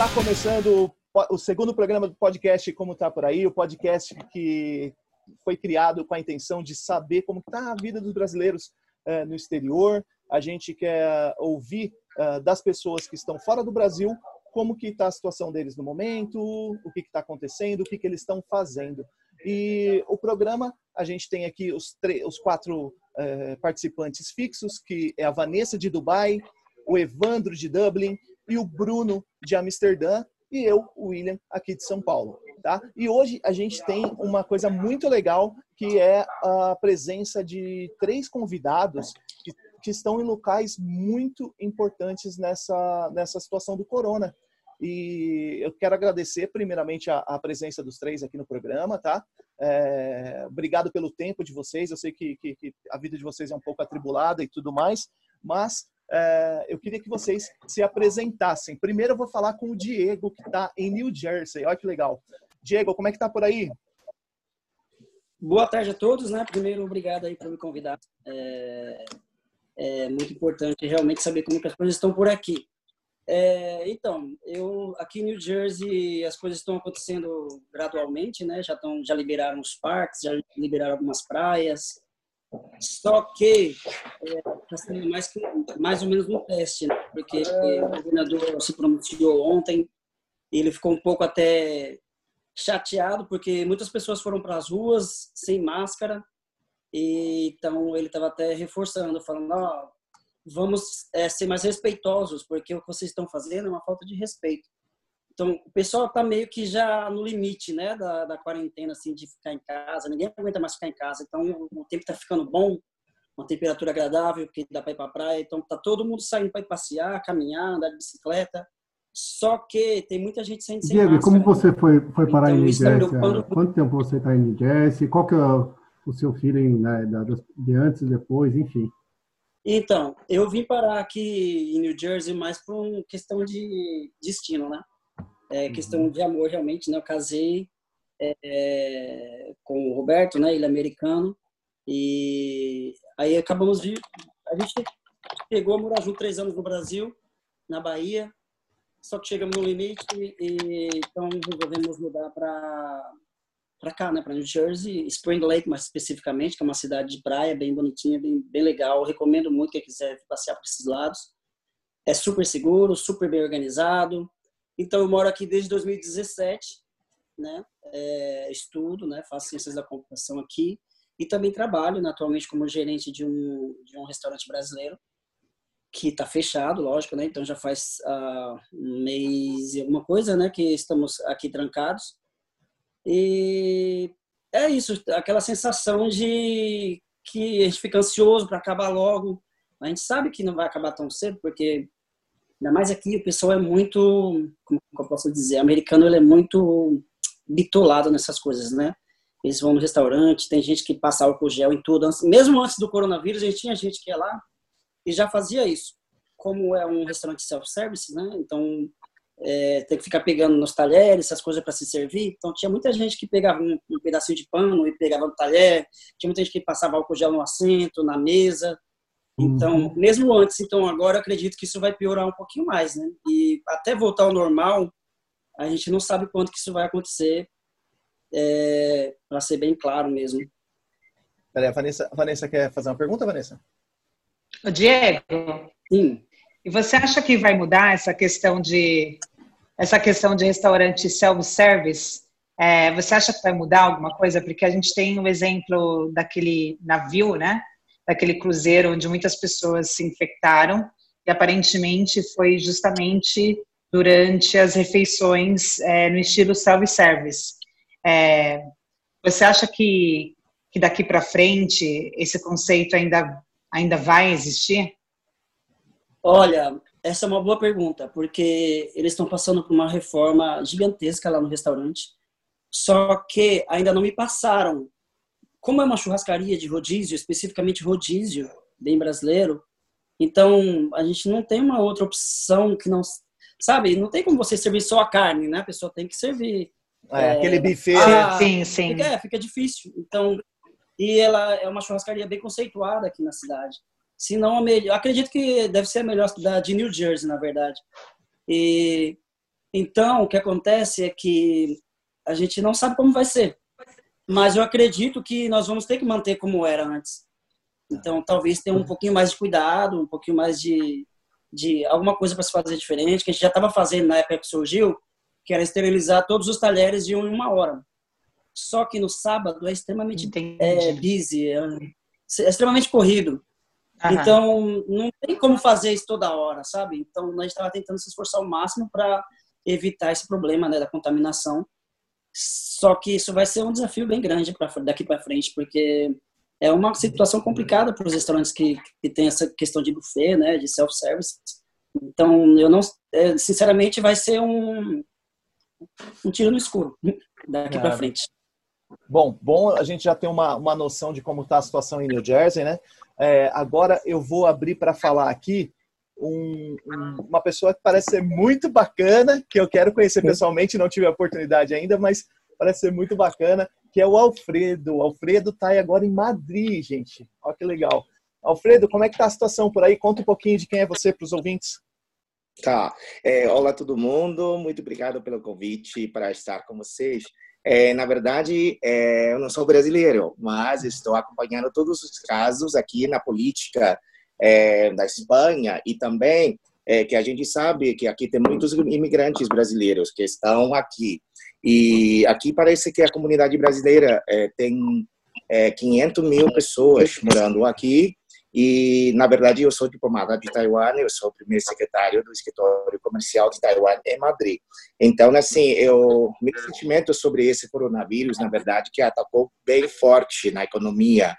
Está começando o segundo programa do podcast Como Tá Por Aí, o podcast que foi criado com a intenção de saber como está a vida dos brasileiros é, no exterior. A gente quer ouvir é, das pessoas que estão fora do Brasil como que está a situação deles no momento, o que está acontecendo, o que, que eles estão fazendo. E o programa, a gente tem aqui os, os quatro é, participantes fixos, que é a Vanessa de Dubai, o Evandro de Dublin e o Bruno de Amsterdã e eu, o William, aqui de São Paulo. Tá? E hoje a gente tem uma coisa muito legal que é a presença de três convidados que, que estão em locais muito importantes nessa, nessa situação do corona. E eu quero agradecer primeiramente a, a presença dos três aqui no programa, tá? É, obrigado pelo tempo de vocês. Eu sei que, que, que, a vida de vocês é um pouco atribulada e tudo mais, mas eu queria que vocês se apresentassem. Primeiro eu vou falar com o Diego, que está em New Jersey. Olha que legal. Diego, como é que tá por aí? Boa tarde a todos, né? Primeiro, obrigado aí por me convidar. É, é muito importante realmente saber como as coisas estão por aqui. É, então, eu aqui em New Jersey as coisas estão acontecendo gradualmente, né? Já estão, já liberaram os parques, já liberaram algumas praias. Só que está é, sendo mais, que, mais ou menos um teste, né? porque o governador se pronunciou ontem, ele ficou um pouco até chateado, porque muitas pessoas foram para as ruas sem máscara, e então ele estava até reforçando, falando: oh, vamos é, ser mais respeitosos, porque o que vocês estão fazendo é uma falta de respeito. Então, o pessoal está meio que já no limite, né, da, da quarentena, assim, de ficar em casa. Ninguém aguenta mais ficar em casa. Então, o, tempo está ficando bom, uma temperatura agradável, que dá para ir para a praia. Então, tá todo mundo saindo para ir passear, caminhar, andar de bicicleta. Só que tem muita gente saindo sem Diego, máscara. como você foi, foi parar então, em New Jersey? Preocupando... Quanto tempo você está em New Jersey? Qual que é o seu feeling né, de antes e depois, enfim? Então, eu vim parar aqui em New Jersey mais por uma questão de destino, né? É questão uhum. de amor, realmente, né? Eu casei é, com o Roberto, né? Ele é americano. E aí acabamos de... A gente chegou a morar junto três anos no Brasil, na Bahia. Só que chegamos no limite e então resolvemos mudar para para cá, né, para New Jersey, Spring Lake, mais especificamente, que é uma cidade de praia bem bonitinha, bem, bem legal. Eu recomendo muito quem quiser passear por esses lados. É super seguro, super bem organizado. Então, eu moro aqui desde 2017, né? É, estudo, né? Faço ciências da computação aqui e também trabalho né, atualmente como gerente de um, de um restaurante brasileiro que está fechado, lógico, né? Então já faz uh, um mês e alguma coisa, né? Que estamos aqui trancados. E é isso, aquela sensação de que a gente fica ansioso para acabar logo. A gente sabe que não vai acabar tão cedo, porque ainda mais aqui o pessoal é muito, como eu posso dizer, americano ele é muito bitolado nessas coisas, né? Eles vão no restaurante, tem gente que passa álcool gel em tudo. Mesmo antes do coronavírus, a gente tinha gente que ia lá e já fazia isso. Como é um restaurante self-service, né? Então é, ter que ficar pegando nos talheres, essas coisas para se servir. Então, tinha muita gente que pegava um, um, pedacinho de pano e pegava no talher, tinha muita gente que passava álcool gel no assento, na mesa. Então, uhum. mesmo antes, então agora acredito que isso vai piorar um pouquinho mais, né? E até voltar ao normal, a gente não sabe quanto que isso vai acontecer, é, para ser bem claro mesmo. Peraí, a Vanessa, a Vanessa quer fazer uma pergunta, Vanessa? O Diego? Sim. E você acha que vai mudar essa questão de essa questão de restaurante self-service, é, você acha que vai mudar alguma coisa? Porque a gente tem o exemplo daquele navio, né? Daquele cruzeiro onde muitas pessoas se infectaram e aparentemente foi justamente durante as refeições é, no estilo self-service. É, você acha que, que daqui para frente esse conceito ainda, ainda vai existir? Olha, essa é uma boa pergunta, porque eles estão passando por uma reforma gigantesca lá no restaurante, só que ainda não me passaram. Como é uma churrascaria de rodízio, especificamente rodízio, bem brasileiro, então a gente não tem uma outra opção que não. Sabe, não tem como você servir só a carne, né? A pessoa tem que servir. É, é aquele buffet. Ah, sim, sim. Fica, é, fica difícil. Então, e ela é uma churrascaria bem conceituada aqui na cidade se não a melhor. Acredito que deve ser a melhor cidade de New Jersey, na verdade. E Então, o que acontece é que a gente não sabe como vai ser. Mas eu acredito que nós vamos ter que manter como era antes. Então, talvez tenha um pouquinho mais de cuidado, um pouquinho mais de, de alguma coisa para se fazer diferente, que a gente já estava fazendo na época que surgiu, que era esterilizar todos os talheres de uma hora. Só que no sábado é extremamente é, busy, é, é extremamente corrido. Aham. Então, não tem como fazer isso toda hora, sabe? Então, a gente estava tentando se esforçar ao máximo para evitar esse problema né, da contaminação. Só que isso vai ser um desafio bem grande pra, daqui para frente, porque é uma situação complicada para os restaurantes que, que tem essa questão de buffet, né, de self-service. Então, eu não, é, sinceramente, vai ser um, um tiro no escuro daqui para frente. Bom, bom, a gente já tem uma, uma noção de como está a situação em New Jersey, né? É, agora eu vou abrir para falar aqui um, um, uma pessoa que parece ser muito bacana, que eu quero conhecer pessoalmente, não tive a oportunidade ainda, mas parece ser muito bacana, que é o Alfredo. O Alfredo está agora em Madrid, gente. Olha que legal. Alfredo, como é que está a situação por aí? Conta um pouquinho de quem é você para os ouvintes. Tá. É, olá, todo mundo. Muito obrigado pelo convite para estar com vocês. É, na verdade, é, eu não sou brasileiro, mas estou acompanhando todos os casos aqui na política é, da Espanha e também é, que a gente sabe que aqui tem muitos imigrantes brasileiros que estão aqui. E aqui parece que a comunidade brasileira é, tem 500 é, mil pessoas morando aqui e, na verdade, eu sou diplomata de Taiwan, eu sou o primeiro secretário do escritório comercial de Taiwan em Madrid. Então, assim, eu, meu sentimento sobre esse coronavírus, na verdade, que atacou bem forte na economia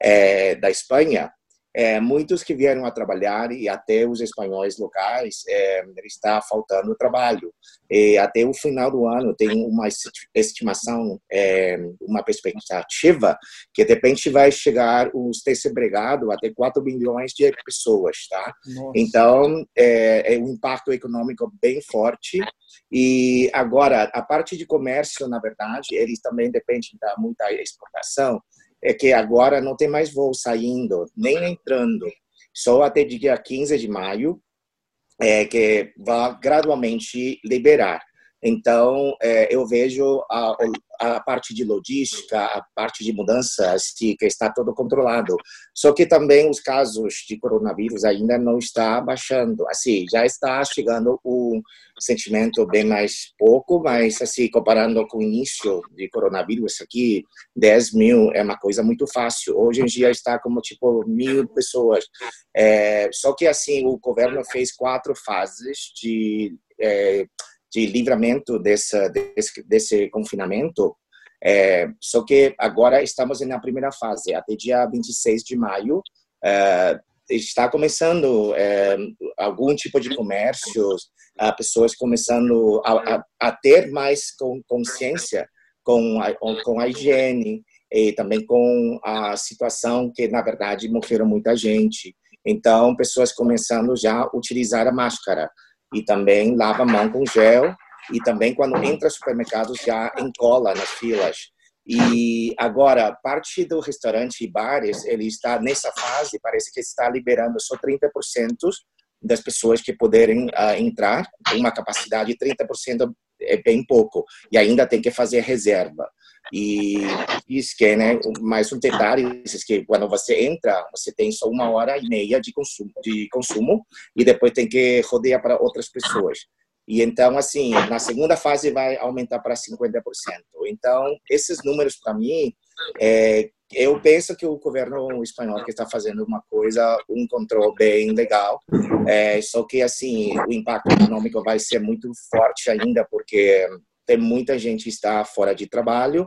é, da Espanha, é, muitos que vieram a trabalhar e até os espanhóis locais é, está faltando trabalho. E até o final do ano tem uma estimação, é, uma perspectiva que de repente vai chegar os desempregados até 4 milhões de pessoas, tá? Nossa. Então é, é um impacto econômico bem forte. E agora a parte de comércio, na verdade, eles também dependem da muita exportação é que agora não tem mais voo saindo, nem entrando. Só até dia 15 de maio, é, que vai gradualmente liberar. Então, é, eu vejo a, a parte de logística, a parte de mudanças, que está todo controlado. Só que também os casos de coronavírus ainda não está baixando. Assim, já está chegando um sentimento bem mais pouco, mas assim, comparando com o início de coronavírus aqui, 10 mil é uma coisa muito fácil. Hoje em dia está como tipo mil pessoas. É, só que assim, o governo fez quatro fases de é, de livramento desse, desse, confinamento. É, só que agora estamos na primeira fase, até dia 26 de maio. É, está começando é, algum tipo de comércio, pessoas começando a, a, a, ter mais consciência com a, com a higiene e também com a situação que, na verdade, morreram muita gente. Então, pessoas começando já a utilizar a máscara e também lava a mão com gel e também quando entra supermercados já encola nas filas. E agora, parte do restaurante e bares, ele está nessa fase, parece que está liberando só 30% das pessoas que poderem uh, entrar, uma capacidade de 30% é bem pouco, e ainda tem que fazer reserva. E isso que, né, mais um detalhe, é que quando você entra, você tem só uma hora e meia de consumo, de consumo e depois tem que rodear para outras pessoas. E então, assim, na segunda fase vai aumentar para 50%. Então, esses números, para mim, é, eu penso que o governo espanhol que está fazendo uma coisa, um controle bem legal, é, só que, assim, o impacto econômico vai ser muito forte ainda, porque tem muita gente está fora de trabalho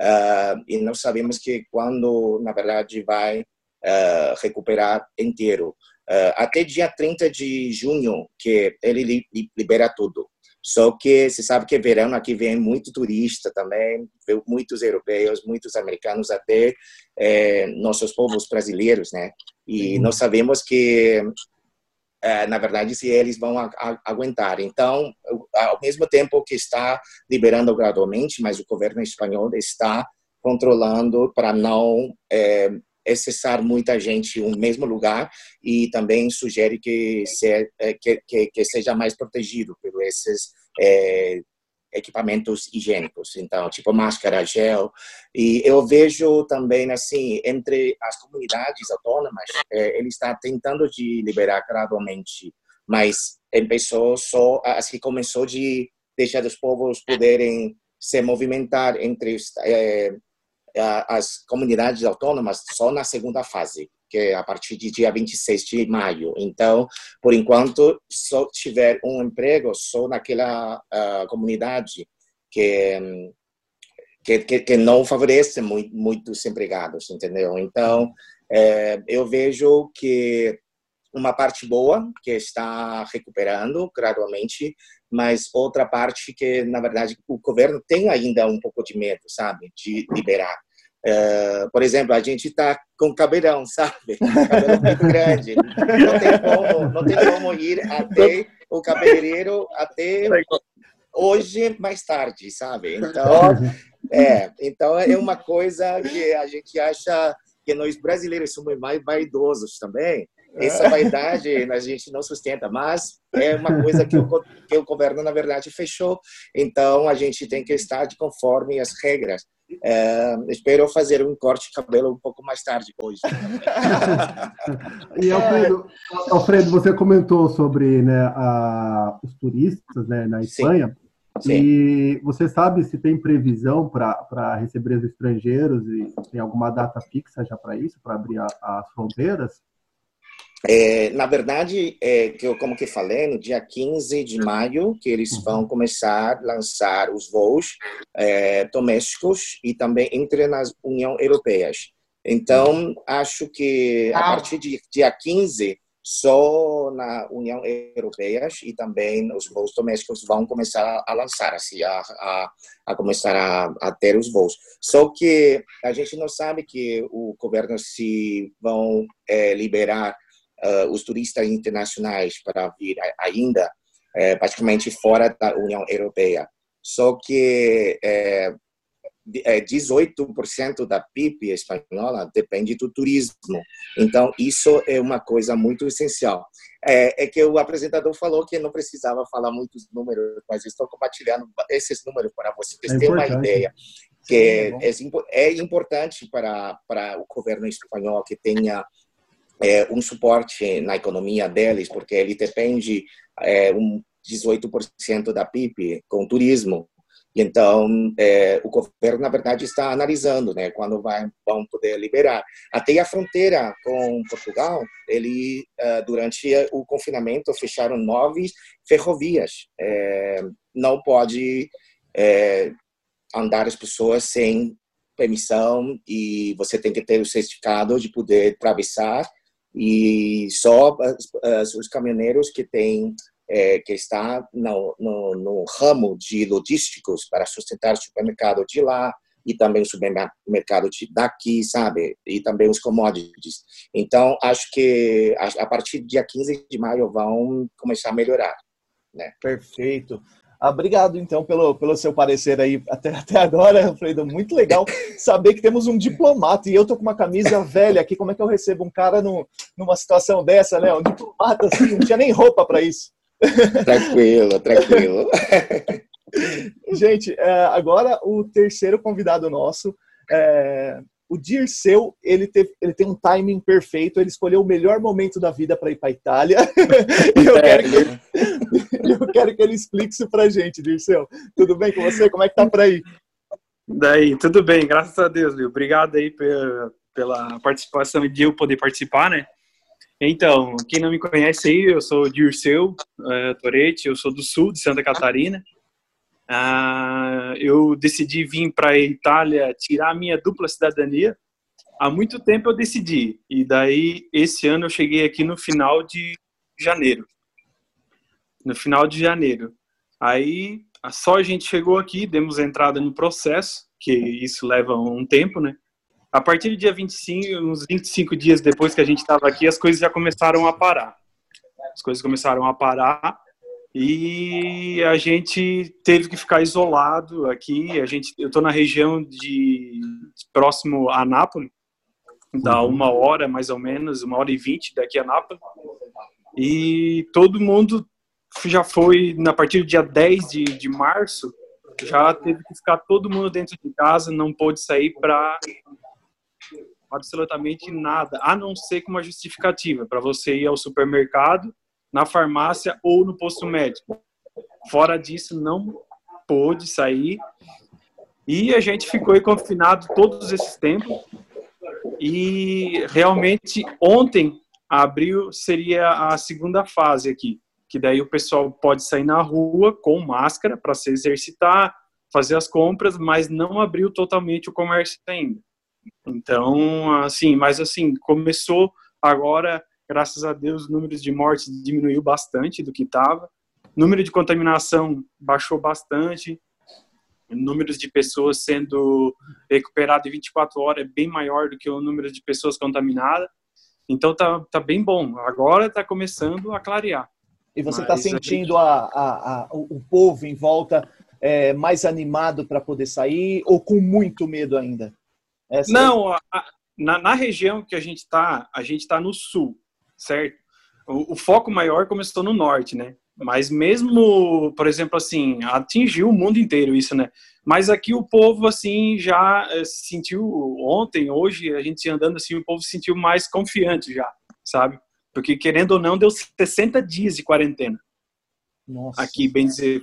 uh, e não sabemos que quando, na verdade, vai uh, recuperar inteiro. Uh, até dia 30 de junho, que ele li, libera tudo. Só que você sabe que verão aqui vem muito turista também, muitos europeus, muitos americanos, até nossos povos brasileiros, né? E uhum. nós sabemos que, na verdade, se eles vão aguentar. Então, ao mesmo tempo que está liberando gradualmente, mas o governo espanhol está controlando para não é, excessar muita gente no mesmo lugar e também sugere que, se, é, que, que, que seja mais protegido por esses é, equipamentos higiênicos, então, tipo máscara, gel. E eu vejo também, assim, entre as comunidades autônomas, é, ele está tentando de liberar gradualmente, mas começou só, assim, começou de deixar os povos poderem se movimentar entre é, as comunidades autônomas só na segunda fase que é a partir de dia 26 de maio. Então, por enquanto, só tiver um emprego só naquela uh, comunidade que, que, que, não favorece muito, muitos empregados, entendeu? Então, é, eu vejo que uma parte boa que está recuperando gradualmente, mas outra parte que na verdade o governo tem ainda um pouco de medo, sabe, de liberar. Uh, por exemplo, a gente está com cabelão, sabe? Cabelo muito grande. Não tem como, não tem como ir até o cabeleireiro até hoje mais tarde, sabe? Então, é, então é uma coisa que a gente acha que nós brasileiros somos mais vaidosos também. Essa vaidade a gente não sustenta, mas é uma coisa que o, que o governo, na verdade, fechou. Então, a gente tem que estar de conforme as regras. É, espero fazer um corte de cabelo um pouco mais tarde hoje. e Alfredo, Alfredo, você comentou sobre né, a, os turistas né, na Espanha. Sim. Sim. E você sabe se tem previsão para receber os estrangeiros e tem alguma data fixa já para isso, para abrir a, as fronteiras? É, na verdade, é, que eu como que falei, no dia 15 de maio, que eles uhum. vão começar a lançar os voos é, domésticos e também entre nas União Europeias. Então, acho que a partir de dia 15, só na União Europeia e também os voos domésticos vão começar a lançar, assim, a, a, a começar a, a, ter os voos. Só que a gente não sabe que o governo se vão é, liberar uh, os turistas internacionais para vir ainda, é, praticamente fora da União Europeia. Só que é, 18% da PIB espanhola depende do turismo. Então, isso é uma coisa muito essencial. É, é, que o apresentador falou que não precisava falar muitos números, mas estou compartilhando esses números para vocês é terem uma ideia. Que Sim, é, é, importante para, para o governo espanhol que tenha é, um suporte na economia deles, porque ele depende é, um 18% da PIB com turismo. Então, é, o governo, na verdade, está analisando né, quando vai, vão poder liberar. Até a fronteira com Portugal, ele, é, durante o confinamento, fecharam nove ferrovias. É, não pode é, andar as pessoas sem permissão e você tem que ter o certificado de poder atravessar e só os caminhoneiros que têm é, que está no, no, no, ramo de logísticos para sustentar o supermercado de lá e também o supermercado de daqui, sabe? E também os commodities. Então, acho que a, a partir do dia 15 de maio vão começar a melhorar. Né? Perfeito. Obrigado, então, pelo, pelo seu parecer aí até, até agora, Fredo. Muito legal saber que temos um diplomata. E eu tô com uma camisa velha aqui. Como é que eu recebo um cara no, numa situação dessa, né? Um diplomata, assim, não tinha nem roupa para isso. Tranquilo, tranquilo. Gente, é, agora o terceiro convidado nosso. É, o Dirceu, ele, teve, ele tem um timing perfeito, ele escolheu o melhor momento da vida para ir para Itália. e eu quero, que ele, eu quero que ele explique isso para a gente, Dirceu. Tudo bem com você? Como é que tá por aí? Daí, tudo bem, graças a Deus, Lio. Obrigado aí pela, pela participação e de eu poder participar, né? Então, quem não me conhece aí, eu sou Dirceu uh, Toretti, eu sou do sul de Santa Catarina. Uh, eu decidi vir para a Itália tirar a minha dupla cidadania. Há muito tempo eu decidi, e daí esse ano eu cheguei aqui no final de janeiro. No final de janeiro. Aí só a gente chegou aqui, demos entrada no processo, que isso leva um tempo, né? A partir do dia 25, uns 25 dias depois que a gente estava aqui, as coisas já começaram a parar. As coisas começaram a parar e a gente teve que ficar isolado aqui. A gente, eu estou na região de próximo a Nápoles, dá uhum. uma hora mais ou menos, uma hora e vinte daqui a Nápoles. E todo mundo já foi, na partir do dia 10 de, de março, já teve que ficar todo mundo dentro de casa, não pôde sair para absolutamente nada, a não ser com uma justificativa, para você ir ao supermercado, na farmácia ou no posto médico. Fora disso, não pôde sair. E a gente ficou confinado todos esses tempos. E realmente ontem abril seria a segunda fase aqui, que daí o pessoal pode sair na rua com máscara para se exercitar, fazer as compras, mas não abriu totalmente o comércio ainda. Então, assim, mas assim, começou agora, graças a Deus, os números de mortes diminuiu bastante do que estava. Número de contaminação baixou bastante. Números de pessoas sendo recuperadas em 24 horas é bem maior do que o número de pessoas contaminadas. Então tá, tá bem bom. Agora está começando a clarear. E você está sentindo a, a, a, o povo em volta é, mais animado para poder sair ou com muito medo ainda? Essa Não, a, na, na, região que a gente está, a gente está no sul, certo? O, o, foco maior começou no norte, né? Mas mesmo, por exemplo, assim, atingiu o mundo inteiro isso, né? Mas aqui o povo, assim, já eh, se sentiu ontem, hoje, a gente andando assim, o povo se sentiu mais confiante já, sabe? Porque, querendo ou não, deu 60 dias de quarentena. Nossa. Aqui, bem dizer,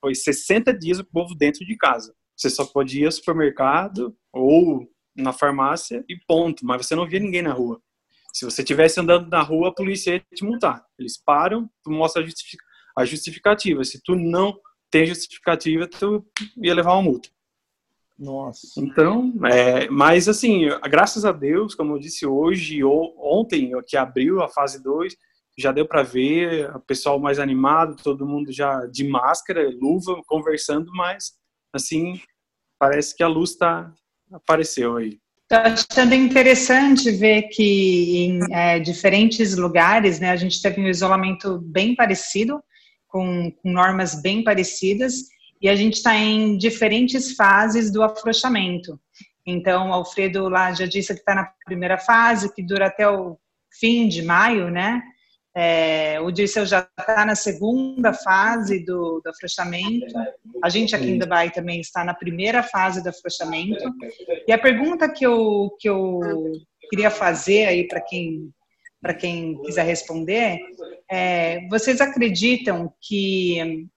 foi 60 dias o povo dentro de casa. Você só podia ir ao supermercado ou na farmácia e ponto, mas você não via ninguém na rua. Se você estivesse andando na rua, a polícia ia te multar. Eles param, tu mostra a justificativa. Se tu não tem justificativa, tu ia levar uma multa. Nossa. Então, é, mas assim, graças a Deus, como eu disse hoje, ou, ontem, que abriu a fase 2, já deu para ver o pessoal mais animado, todo mundo já de máscara, luva, conversando, mas assim, parece que a luz tá, apareceu aí. Estou achando interessante ver que em é, diferentes lugares, né, a gente teve um isolamento bem parecido, com, com normas bem parecidas, e a gente está em diferentes fases do afrouxamento. Então, Alfredo lá já disse que está na primeira fase, que dura até o fim de maio, né? É, o Dirceu já está na segunda fase do, do afrouxamento. A gente aqui em Dubai também está na primeira fase do afrouxamento. E a pergunta que eu, que eu queria fazer aí para quem, para quem quiser responder é: vocês acreditam que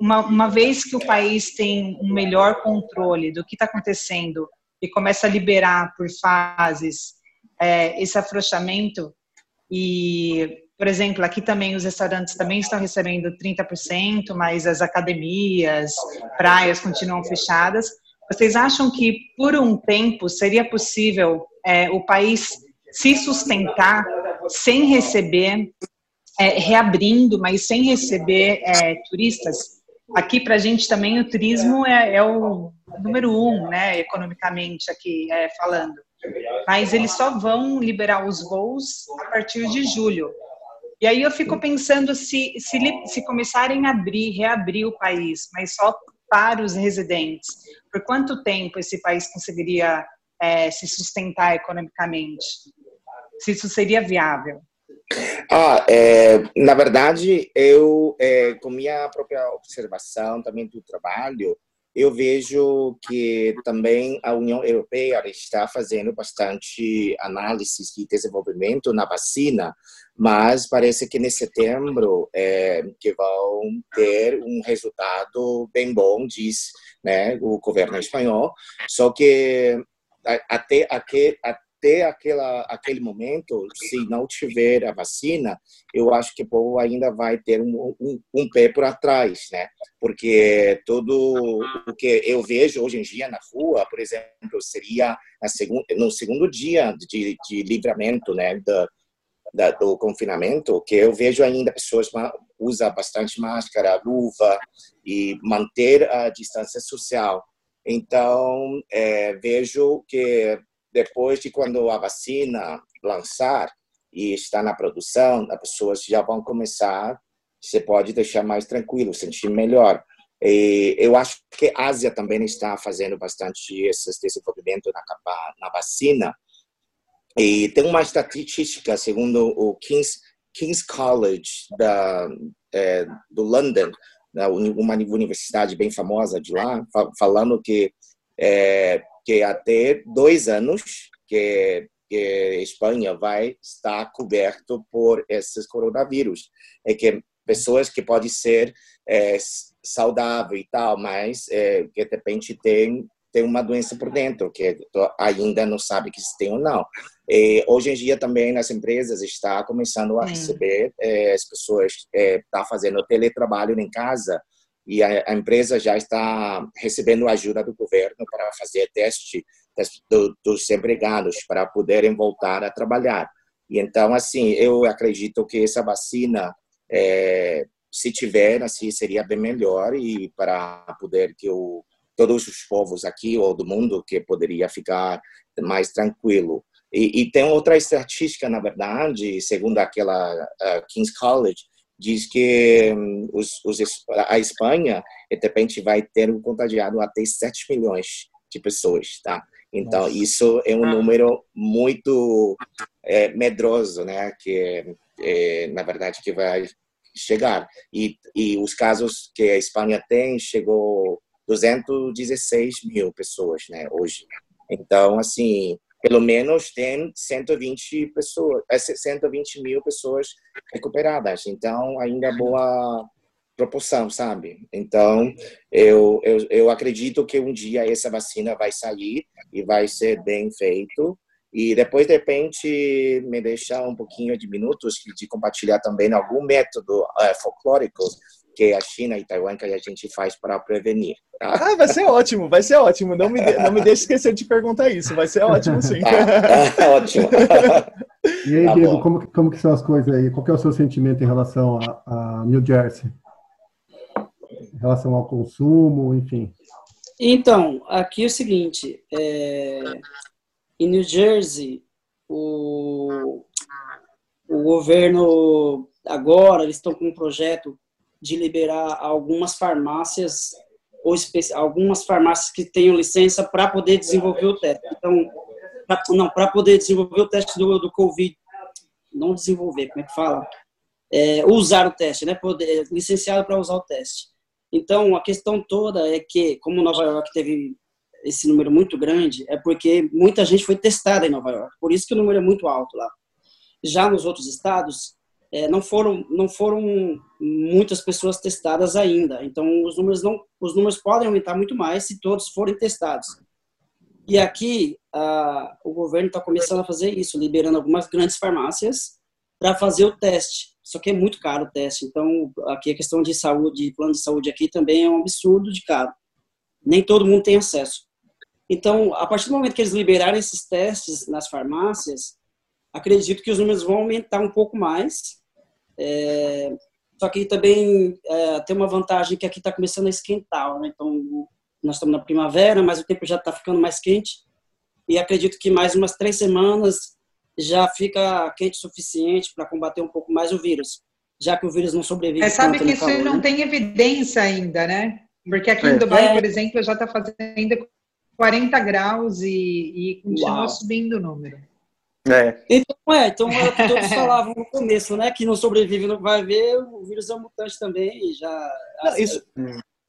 uma, uma vez que o país tem um melhor controle do que está acontecendo e começa a liberar por fases é, esse afrouxamento e por exemplo, aqui também os restaurantes também estão recebendo 30%, mas as academias, praias continuam fechadas. Vocês acham que por um tempo seria possível é, o país se sustentar sem receber, é, reabrindo, mas sem receber é, turistas? Aqui para a gente também o turismo é, é, o número um, né, economicamente aqui é, falando. Mas eles só vão liberar os voos a partir de julho. E aí eu fico pensando se, se, se começarem a abrir, reabrir o país, mas só para os residentes, por quanto tempo esse país conseguiria é, se sustentar economicamente? Se isso seria viável? Ah, é, na verdade, eu, é, com minha própria observação também do trabalho, eu vejo que também a União Europeia está fazendo bastante análises de desenvolvimento na vacina, mas parece que em setembro é, que vão ter um resultado bem bom, diz né, o governo espanhol. Só que até, até, até aquela, aquele momento, se não tiver a vacina, eu acho que o povo ainda vai ter um, um, um pé por trás, né? Porque tudo o que eu vejo hoje em dia na rua, por exemplo, seria no segundo dia de, de livramento, né, do, da, do confinamento, que eu vejo ainda pessoas usam bastante máscara, luva e manter a distância social. Então, é, vejo que depois de quando a vacina lançar e está na produção, as pessoas já vão começar, você pode deixar mais tranquilo, sentir melhor. E eu acho que a Ásia também está fazendo bastante esse desenvolvimento na, na vacina. E tem uma estatística, segundo o King's, King's College da, é, do London, né, uma universidade bem famosa de lá, falando que é, que até dois anos que, que Espanha vai estar coberto por esses coronavírus, é que pessoas que podem ser é, saudáveis e tal, mas é, que de repente tem tem uma doença por dentro que ainda não sabe que se tem ou não. E hoje em dia também nas empresas está começando a receber é, as pessoas é, tá fazendo teletrabalho em casa e a, a, empresa já está recebendo ajuda do governo para fazer teste do, dos empregados para poderem voltar a trabalhar. E então assim eu acredito que essa vacina é, se tiver assim seria bem melhor e para poder que o todos os povos aqui ou do mundo que poderia ficar mais tranquilo. E, e tem outra estatística, na verdade, segundo aquela uh, King's College, diz que um, os, os, a Espanha, de repente, vai ter um contagiado até 7 milhões de pessoas, tá? Então, Nossa. isso é um número muito é, medroso, né? Que, é, na verdade, que vai chegar. E, e os casos que a Espanha tem chegou 216 mil pessoas, né, hoje. Então, assim, pelo menos tem 120 pessoas, 120 é, mil pessoas recuperadas. Então, ainda boa proporção, sabe? Então, eu, eu, eu acredito que um dia essa vacina vai sair e vai ser bem feito. E depois, de repente, me deixar um pouquinho de minutos de compartilhar também algum método uh, folclórico que a China e Taiwan que a gente faz para prevenir. Tá? Ah, vai ser ótimo, vai ser ótimo. Não me, de, não me deixe esquecer de perguntar isso. Vai ser ótimo, sim. Tá, tá ótimo. E aí, tá Diego, como, como que são as coisas aí? Qual é o seu sentimento em relação a, a New Jersey? Em relação ao consumo, enfim. Então, aqui é o seguinte, é, em New Jersey, o, o governo agora, eles estão com um projeto de liberar algumas farmácias ou algumas farmácias que tenham licença para poder desenvolver o teste. Então, pra, não, para poder desenvolver o teste do, do Covid, não desenvolver, como é que fala? É, usar o teste, né? Poder, licenciado para usar o teste. Então, a questão toda é que, como Nova York teve esse número muito grande, é porque muita gente foi testada em Nova York. Por isso que o número é muito alto lá. Já nos outros estados, é, não foram não foram muitas pessoas testadas ainda. Então os números não os números podem aumentar muito mais se todos forem testados. E aqui a, o governo está começando a fazer isso, liberando algumas grandes farmácias para fazer o teste. Só que é muito caro o teste. Então aqui a questão de saúde, plano de saúde aqui também é um absurdo de caro. Nem todo mundo tem acesso. Então, a partir do momento que eles liberarem esses testes nas farmácias, acredito que os números vão aumentar um pouco mais é, só que também é, tem uma vantagem que aqui está começando a esquentar, né? então nós estamos na primavera, mas o tempo já está ficando mais quente e acredito que mais umas três semanas já fica quente o suficiente para combater um pouco mais o vírus, já que o vírus não sobrevive. Mas sabe que isso calor, não né? tem evidência ainda, né? Porque aqui em é. Dubai, é. por exemplo, já está fazendo 40 graus e, e continua Uau. subindo o número. É. Então, é, então é o que todos falavam no começo, né? Que não sobrevive, não vai ver, o vírus é um mutante também e já. Não, isso,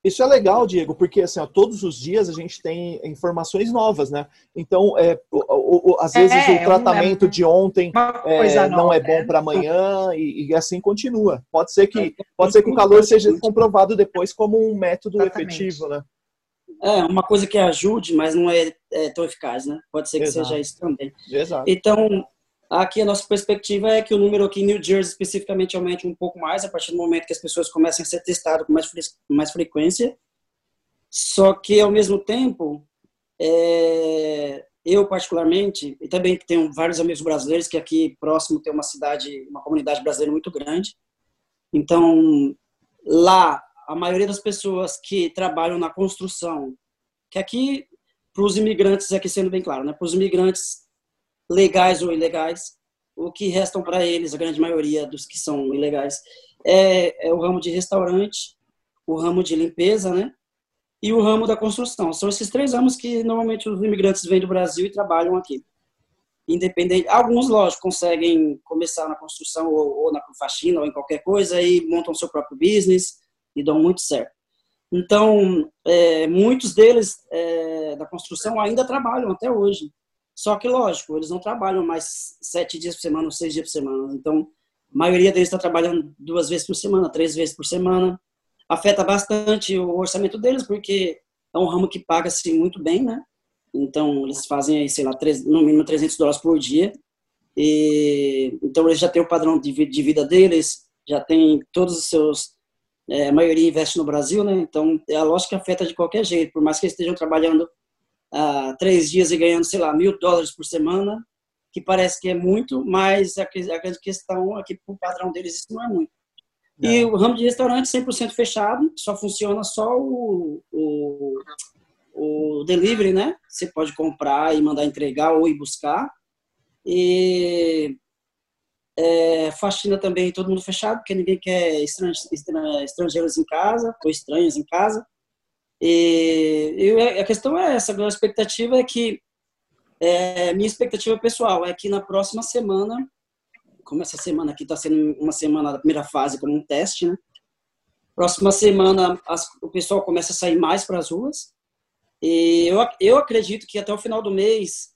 isso é legal, Diego, porque assim, ó, todos os dias a gente tem informações novas, né? Então, é, o, o, às vezes é, o tratamento um, de ontem é, não é bom para amanhã e, e, assim continua. Pode ser que, pode ser que o calor seja comprovado depois como um método Exatamente. efetivo, né? É, uma coisa que ajude, mas não é, é tão eficaz, né? Pode ser que Exato. seja isso também. Exato. Então, aqui a nossa perspectiva é que o número aqui em New Jersey especificamente aumente um pouco mais a partir do momento que as pessoas comecem a ser testadas com mais, mais frequência. Só que, ao mesmo tempo, é, eu particularmente, e também tenho vários amigos brasileiros que aqui próximo tem uma cidade, uma comunidade brasileira muito grande. Então, lá a maioria das pessoas que trabalham na construção, que aqui, para os imigrantes, aqui sendo bem claro, né, para os imigrantes legais ou ilegais, o que restam para eles, a grande maioria dos que são ilegais, é, é, o ramo de restaurante, o ramo de limpeza, né, e o ramo da construção. São esses três ramos que normalmente os imigrantes vêm do Brasil e trabalham aqui. independente. Alguns, lógico, conseguem começar na construção ou, ou na faxina ou em qualquer coisa e montam seu próprio business e dão muito certo. Então, é, muitos deles é, da construção ainda trabalham até hoje. Só que, lógico, eles não trabalham mais sete dias por semana ou seis dias por semana. Então, a maioria deles está trabalhando duas vezes por semana, três vezes por semana. Afeta bastante o orçamento deles, porque é um ramo que paga-se muito bem, né? Então, eles fazem sei lá, no mínimo 300 dólares por dia. E, então, eles já têm o padrão de vida deles, já tem todos os seus. É, a maioria investe no Brasil, né? Então, é a lógica afeta de qualquer jeito. Por mais que eles estejam trabalhando ah, três dias e ganhando, sei lá, mil dólares por semana, que parece que é muito, mas a, a grande questão é que, para o padrão deles, isso não é muito. Não. E o ramo de restaurante 100% fechado, só funciona só o, o o delivery, né? Você pode comprar e mandar entregar ou ir buscar. E é, faxina também, todo mundo fechado, porque ninguém quer estrangeiros em casa, ou estranhos em casa. E, e a questão é essa, a expectativa é que, é, minha expectativa pessoal é que na próxima semana, como essa semana aqui está sendo uma semana da primeira fase como um teste, né? Próxima semana as, o pessoal começa a sair mais para as ruas, e eu, eu acredito que até o final do mês,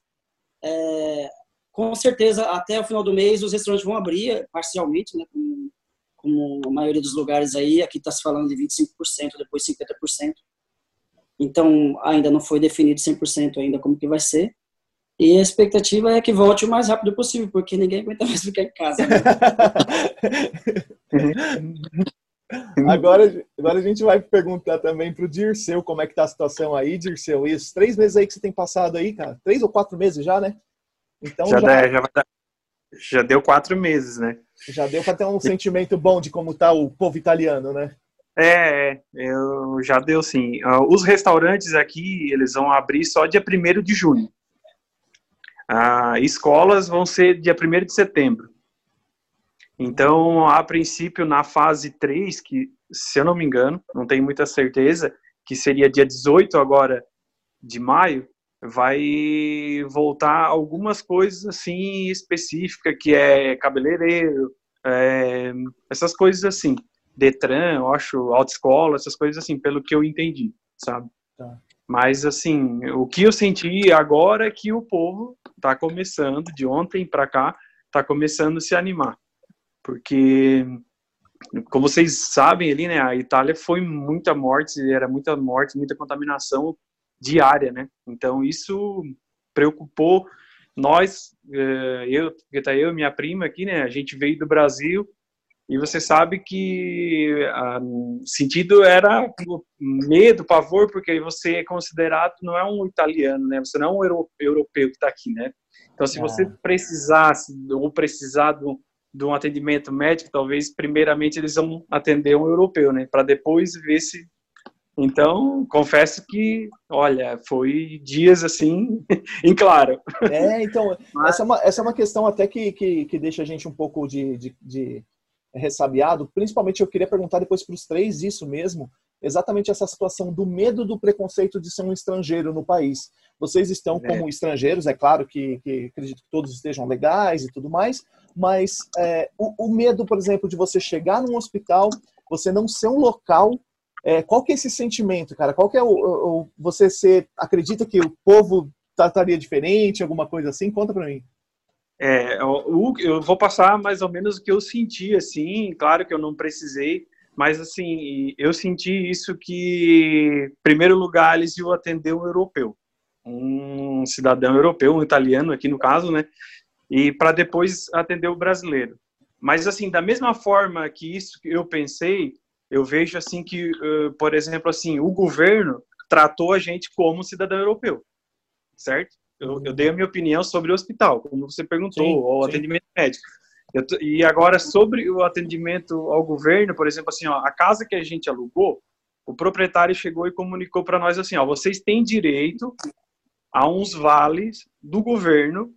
é, com certeza, até o final do mês, os restaurantes vão abrir parcialmente, né, como, como a maioria dos lugares aí. Aqui está se falando de 25%, depois 50%. Então, ainda não foi definido 100% ainda como que vai ser. E a expectativa é que volte o mais rápido possível, porque ninguém aguenta mais ficar em casa. Né? Agora, agora a gente vai perguntar também para o Dirceu como é que tá a situação aí, Dirceu. Esses três meses aí que você tem passado aí, cara? Três ou quatro meses já, né? Então já, já... já, já deu quatro meses, né? Já deu para ter um sentimento bom de como tá o povo italiano, né? É, eu, já deu sim. Ah, os restaurantes aqui, eles vão abrir só dia 1 de junho. Ah, escolas vão ser dia 1 de setembro. Então, a princípio, na fase 3, que, se eu não me engano, não tenho muita certeza, que seria dia 18 agora de maio, vai voltar algumas coisas assim específicas, que é cabeleireiro, é, essas coisas assim. Detran, eu acho, autoescola, essas coisas assim, pelo que eu entendi, sabe? Tá. Mas, assim, o que eu senti agora é que o povo está começando, de ontem para cá, está começando a se animar porque como vocês sabem ali, né, a Itália foi muita morte, era muita morte, muita contaminação diária, né? Então isso preocupou nós, eh, eu, que tá eu e minha prima aqui, né? A gente veio do Brasil e você sabe que o sentido era medo, pavor, porque você é considerado não é um italiano, né? Você não é um europeu que está aqui, né? Então se você é. precisasse ou precisar de de um atendimento médico, talvez primeiramente eles vão atender um europeu, né? Para depois ver se. Então, confesso que, olha, foi dias assim, em claro. É, então, Mas... essa, é uma, essa é uma questão até que, que, que deixa a gente um pouco de, de, de ressabiado. Principalmente eu queria perguntar depois para os três isso mesmo, exatamente essa situação do medo do preconceito de ser um estrangeiro no país. Vocês estão é. como estrangeiros, é claro que, que acredito que todos estejam legais e tudo mais, mas é, o, o, medo, por exemplo, de você chegar num hospital, você não ser um local, é, qual que é esse sentimento, cara? Qual que é o, o você ser, acredita que o povo trataria diferente, alguma coisa assim? Conta para mim. É, o, eu vou passar mais ou menos o que eu senti, assim, claro que eu não precisei, mas assim, eu senti isso que, em primeiro lugar, eles iam atender um europeu, um cidadão europeu, um italiano aqui no caso, né? e para depois atender o brasileiro. Mas assim, da mesma forma que isso eu pensei, eu vejo assim que, uh, por exemplo, assim, o governo tratou a gente como cidadão europeu, certo? Eu, eu dei a minha opinião sobre o hospital, como você perguntou, sim, o atendimento médico. E agora sobre o atendimento ao governo, por exemplo, assim, ó, a casa que a gente alugou, o proprietário chegou e comunicou para nós assim, ó, vocês têm direito a uns vales do governo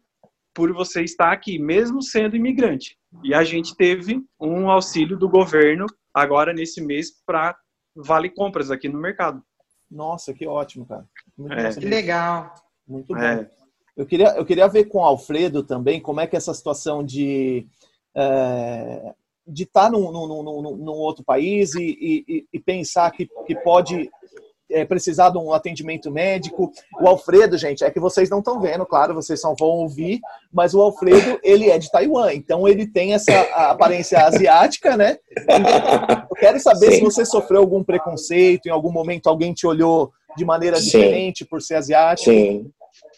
por você estar aqui, mesmo sendo imigrante. E a gente teve um auxílio do governo agora nesse mês para vale compras aqui no mercado. Nossa, que ótimo, cara. É. Que legal. Muito bom. É. Eu queria, eu queria ver com o Alfredo também como é que essa situação de é, de estar tá num, num, num, num, outro país e, e, e pensar que, que pode é, precisar de um atendimento médico. O Alfredo, gente, é que vocês não estão vendo, claro, vocês só vão ouvir, mas o Alfredo, ele é de Taiwan, então ele tem essa aparência asiática, né? Eu quero saber Sim. se você sofreu algum preconceito, em algum momento alguém te olhou de maneira Sim. diferente por ser asiático. Sim.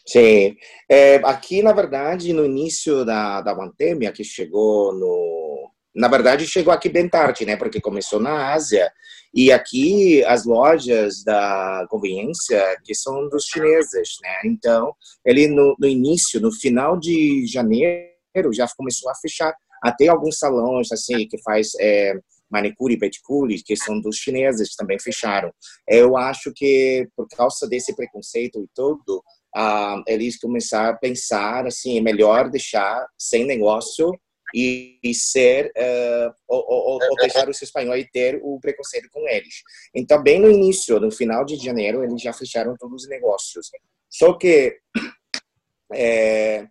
Sim. É, aqui, na verdade, no início da, da pandemia, que chegou no, na verdade, chegou aqui bem tarde, né? Porque começou na Ásia. E aqui as lojas da conveniência que são dos chineses, né? Então, ele no, no início, no final de janeiro, já começou a fechar. Até alguns salões, assim, que faz é, manicure e pedicure, que são dos chineses, também fecharam. Eu acho que, por causa desse preconceito e tudo, ah, eles começaram a pensar, assim, é melhor deixar sem negócio e, e ser uh, ou, ou, ou, deixar os espanhóis ter o preconceito com eles. Então, bem no início, no final de janeiro, eles já fecharam todos os negócios. Só que é,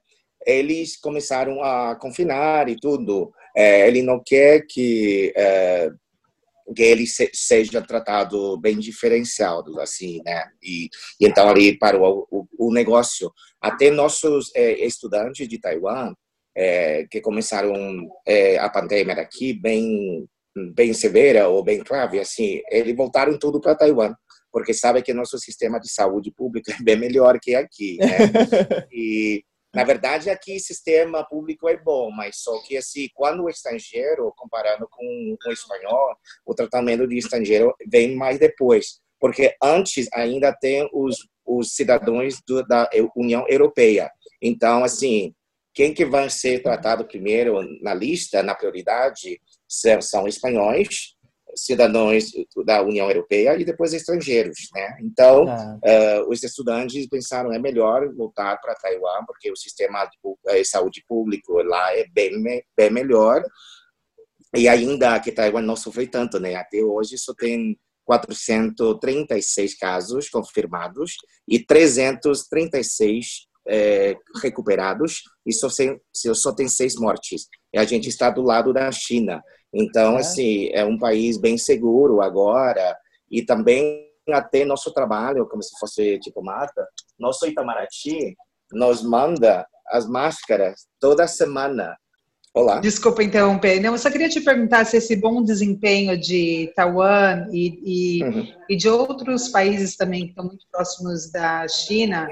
eles começaram a confinar e tudo. É, ele não quer que é, que ele se, seja tratado bem diferenciado, assim, né? E, e então ali para o, o, o negócio. Até nossos é, estudantes de Taiwan é, que começaram é, a pandemia aqui bem bem severa ou bem grave, assim, eles voltaram tudo para Taiwan, porque sabe que nosso sistema de saúde público é bem melhor que aqui, né? e na verdade aqui o sistema público é bom, mas só que assim, quando o estrangeiro comparando com o espanhol, o tratamento de estrangeiro vem mais depois, porque antes ainda tem os os cidadãos do, da União Europeia. Então, assim, quem que vai ser tratado primeiro na lista, na prioridade, são espanhóis, cidadãos da União Europeia e depois estrangeiros, né? Então, uh, os estudantes pensaram é melhor voltar para Taiwan porque o sistema de eh, saúde público lá é bem bem melhor e ainda que Taiwan não sofre tanto, né? Até hoje só tem 436 casos confirmados e 336 é, recuperados e só, sem, só tem seis mortes. E a gente está do lado da China. Então, é. assim, é um país bem seguro agora e também até nosso trabalho, como se fosse tipo mata, nosso Itamaraty nos manda as máscaras toda semana. Olá. Desculpa interromper. Não, eu só queria te perguntar se esse bom desempenho de Taiwan e, e, uhum. e de outros países também que estão muito próximos da China,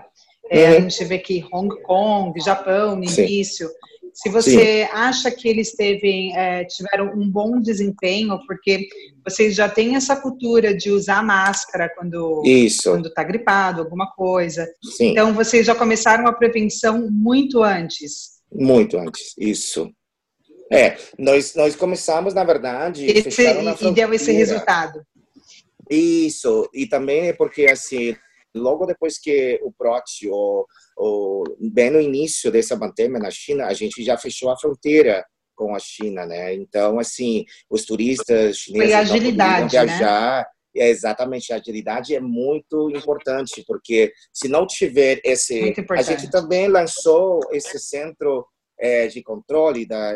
é, uhum. A gente vê que Hong Kong, Japão, no Sim. início. Se você Sim. acha que eles teve, é, tiveram um bom desempenho, porque vocês já têm essa cultura de usar máscara quando está gripado, alguma coisa. Sim. Então, vocês já começaram a prevenção muito antes. Muito antes, isso. É, nós, nós começamos, na verdade, esse, e deu esse resultado. Isso, e também é porque, assim, logo depois que o PROT, o, o, bem no início dessa pandemia na China, a gente já fechou a fronteira com a China, né? Então, assim, os turistas chineses Foi agilidade, não viajar. Né? É, exatamente, a agilidade é muito importante, porque se não tiver esse... A gente também lançou esse centro é, de controle da,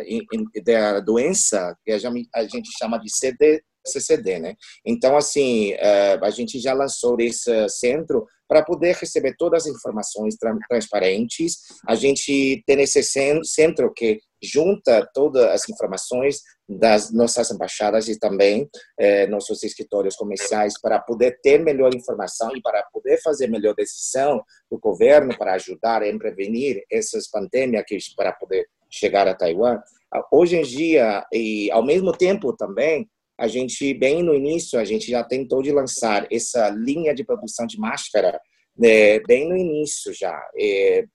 da doença, que a gente chama de CD, CCD, né? Então, assim, eh, a gente já lançou esse centro para poder receber todas as informações transparentes. A gente tem esse centro que junta todas as informações das nossas embaixadas e também eh, nossos escritórios comerciais para poder ter melhor informação e para poder fazer melhor decisão do governo para ajudar em prevenir essas pandemias que para poder chegar a Taiwan. Hoje em dia e ao mesmo tempo também a gente, bem no início, a gente já tentou de lançar essa linha de produção de máscara, né, bem no início já. É,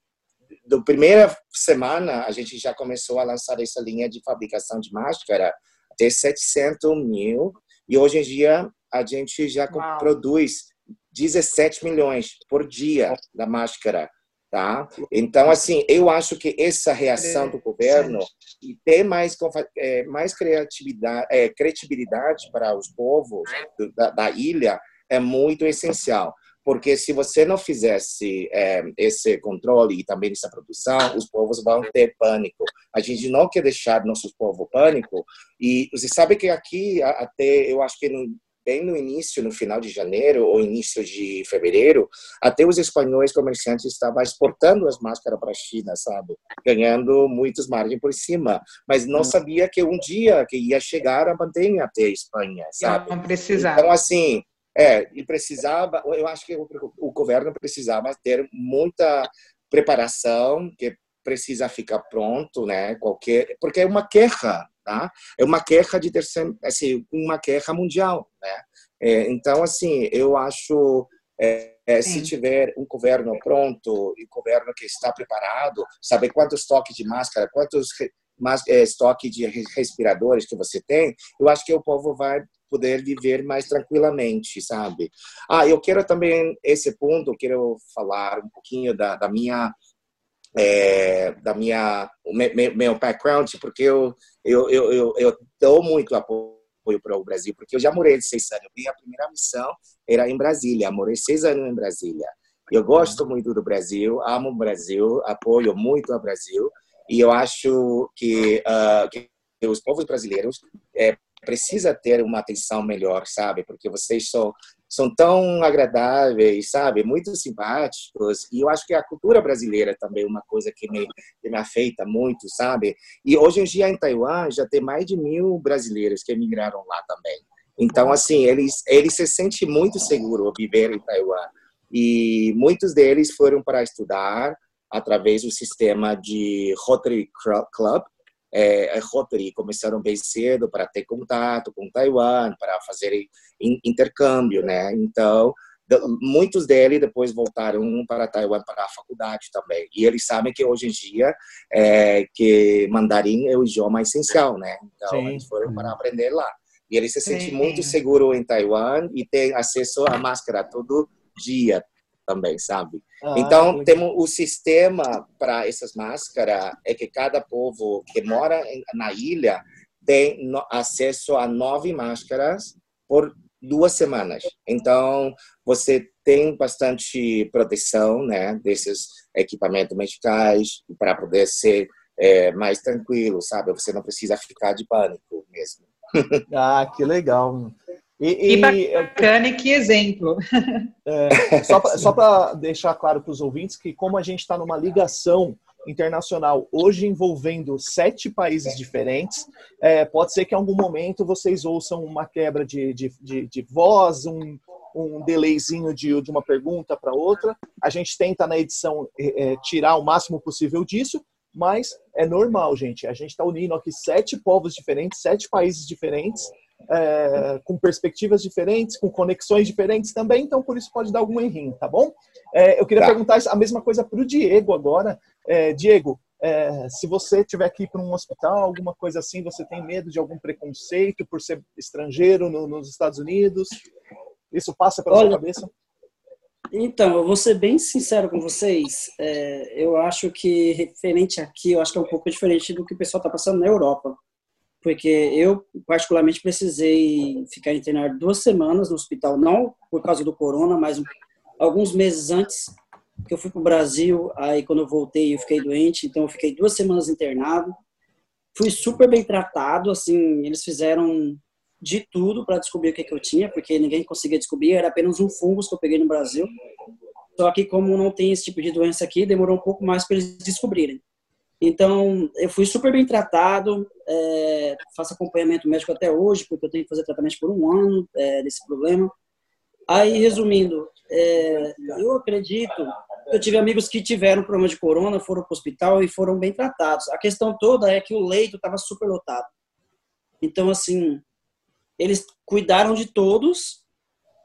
do primeira semana, a gente já começou a lançar essa linha de fabricação de máscara até 700 mil, e hoje em dia a gente já Uau. produz 17 milhões por dia da máscara. Tá? Então, assim, eu acho que essa reação do governo e ter mais, é, mais criatividade, é, credibilidade para os povos da, da ilha é muito essencial. porque se você não fizesse é, esse controle e também essa produção, os povos vão ter pânico. A gente não quer deixar nossos povos pânico. E você sabe que aqui, até eu acho que no, bem no início, no final de janeiro ou início de fevereiro, até os espanhóis comerciantes estavam exportando as máscaras para a China, sabe? Ganhando muitas margens por cima. Mas não hum. sabia que um dia que ia chegar a pandemia até a Espanha, sabe? Não precisava. Então, assim, é, e precisava, eu acho que o, o governo precisava ter muita preparação, que precisa ficar pronto, né? Qualquer, porque é uma queixa, tá? É uma queixa de ter assim, uma queixa mundial, né? É, então, assim, eu acho é, é, se tiver um governo pronto e um governo que está preparado, saber quantos estoques de máscara, quantos mas, é, estoque de respiradores que você tem, eu acho que o povo vai poder viver mais tranquilamente, sabe? Ah, eu quero também esse ponto, quero falar um pouquinho da, da minha é, da minha meu, meu, background, porque eu eu, eu, eu, eu dou muito apoio para o Brasil, porque eu já morei seis anos. Minha primeira missão era em Brasília, morei seis anos em Brasília. Eu gosto muito do Brasil, amo o Brasil, apoio muito o Brasil, e eu acho que, uh, que os povos brasileiros é, precisa ter uma atenção melhor, sabe? Porque vocês são, são tão agradáveis, sabe? Muito simpáticos. E eu acho que a cultura brasileira também é uma coisa que me, que me afeta muito, sabe? E hoje em dia em Taiwan já tem mais de mil brasileiros que emigraram lá também. Então, assim, eles, eles se sentem muito seguros viver em Taiwan. E muitos deles foram para estudar através do sistema de Rotary Club, é, Rotary começaram bem cedo para ter contato com Taiwan, para fazer intercâmbio, né? Então, muitos deles depois voltaram para Taiwan para a faculdade também. E eles sabem que hoje em dia é, que mandarim é o idioma essencial, né? Então, Sim. eles foram para aprender lá. E eles se sentem muito seguros em Taiwan e têm acesso à máscara todo dia também, sabe? Ah, então, temos o sistema para essas máscaras é que cada povo que mora na ilha tem acesso a nove máscaras por duas semanas. Então, você tem bastante proteção, né, desses equipamentos medicais para poder ser é, mais tranquilo, sabe? Você não precisa ficar de pânico mesmo. ah, que legal. E, e, bacana e que exemplo. É, só para deixar claro para os ouvintes que como a gente está numa ligação internacional hoje envolvendo sete países diferentes, é, pode ser que em algum momento vocês ouçam uma quebra de, de, de, de voz, um, um delayzinho de, de uma pergunta para outra. A gente tenta na edição é, é, tirar o máximo possível disso, mas é normal, gente. A gente está unindo aqui sete povos diferentes, sete países diferentes é, com perspectivas diferentes, com conexões diferentes também, então por isso pode dar algum errinho, tá bom? É, eu queria tá. perguntar a mesma coisa para o Diego agora. É, Diego, é, se você tiver aqui para um hospital, alguma coisa assim, você tem medo de algum preconceito por ser estrangeiro no, nos Estados Unidos? Isso passa pela Olha, sua cabeça? Então, eu vou ser bem sincero com vocês. É, eu acho que referente aqui, eu acho que é um pouco diferente do que o pessoal está passando na Europa porque eu particularmente precisei ficar internado duas semanas no hospital, não por causa do corona, mas alguns meses antes que eu fui para o Brasil, aí quando eu voltei eu fiquei doente, então eu fiquei duas semanas internado, fui super bem tratado, assim, eles fizeram de tudo para descobrir o que, que eu tinha, porque ninguém conseguia descobrir, era apenas um fungo que eu peguei no Brasil, só que como não tem esse tipo de doença aqui, demorou um pouco mais para eles descobrirem. Então, eu fui super bem tratado, é, faço acompanhamento médico até hoje, porque eu tenho que fazer tratamento por um ano é, desse problema. Aí, resumindo, é, eu acredito, eu tive amigos que tiveram problema de corona, foram para o hospital e foram bem tratados. A questão toda é que o leito estava super lotado. Então, assim, eles cuidaram de todos,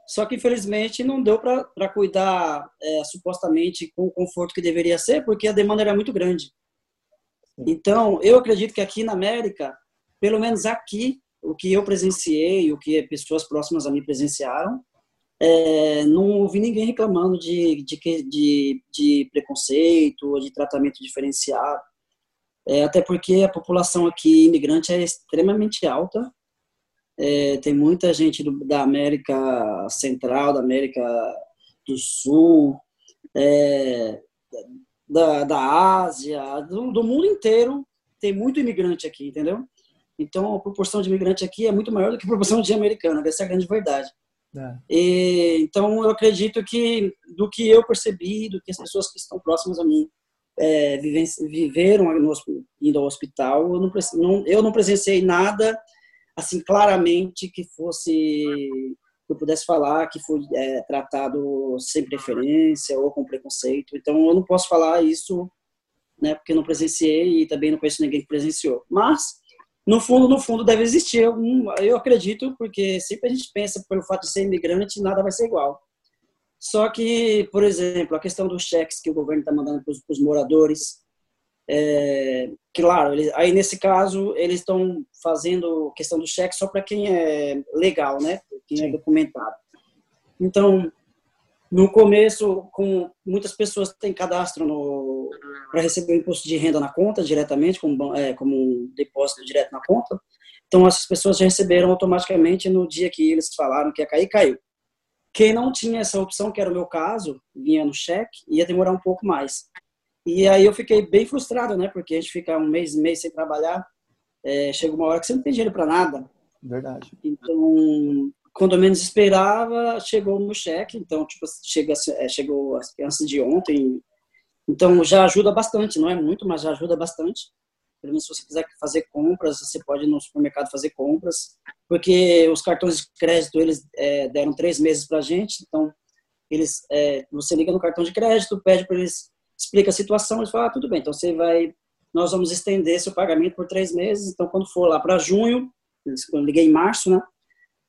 só que infelizmente não deu para cuidar é, supostamente com o conforto que deveria ser, porque a demanda era muito grande. Então, eu acredito que aqui na América, pelo menos aqui, o que eu presenciei, o que pessoas próximas a mim presenciaram, é, não ouvi ninguém reclamando de, de, de, de preconceito ou de tratamento diferenciado. É, até porque a população aqui imigrante é extremamente alta. É, tem muita gente do, da América Central, da América do Sul, é, da, da Ásia, do, do mundo inteiro, tem muito imigrante aqui, entendeu? Então, a proporção de imigrante aqui é muito maior do que a proporção de americano, essa é a grande verdade. É. E, então, eu acredito que, do que eu percebi, do que as pessoas que estão próximas a mim é, viveram no, indo ao hospital, eu não, não, eu não presenciei nada, assim, claramente que fosse, eu pudesse falar que foi é, tratado sem preferência ou com preconceito. Então, eu não posso falar isso, né, porque não presenciei e também não conheço ninguém que presenciou. Mas, no fundo, no fundo, deve existir algum, eu acredito, porque sempre a gente pensa pelo fato de ser imigrante, nada vai ser igual. Só que, por exemplo, a questão dos cheques que o governo está mandando para os moradores, é, claro, aí nesse caso eles estão fazendo questão do cheque só para quem é legal, né? Quem é documentado. Então, no começo, com muitas pessoas têm cadastro para receber o imposto de renda na conta diretamente, como, é, como um depósito direto na conta. Então, essas pessoas já receberam automaticamente no dia que eles falaram que ia cair, caiu. Quem não tinha essa opção, que era o meu caso, vinha no cheque, ia demorar um pouco mais. E aí eu fiquei bem frustrado, né? Porque a gente fica um mês, mês sem trabalhar, é, chega uma hora que você não tem dinheiro para nada. Verdade. Então, quando menos esperava, chegou no cheque. Então, tipo, chega, é, chegou antes de ontem. Então, já ajuda bastante. Não é muito, mas já ajuda bastante. Pelo menos se você quiser fazer compras, você pode ir no supermercado fazer compras, porque os cartões de crédito eles é, deram três meses para a gente, então eles, é, você liga no cartão de crédito, pede para eles explica a situação, eles falam, ah, tudo bem, então você vai, nós vamos estender seu pagamento por três meses, então quando for lá para junho, eu liguei em março, né?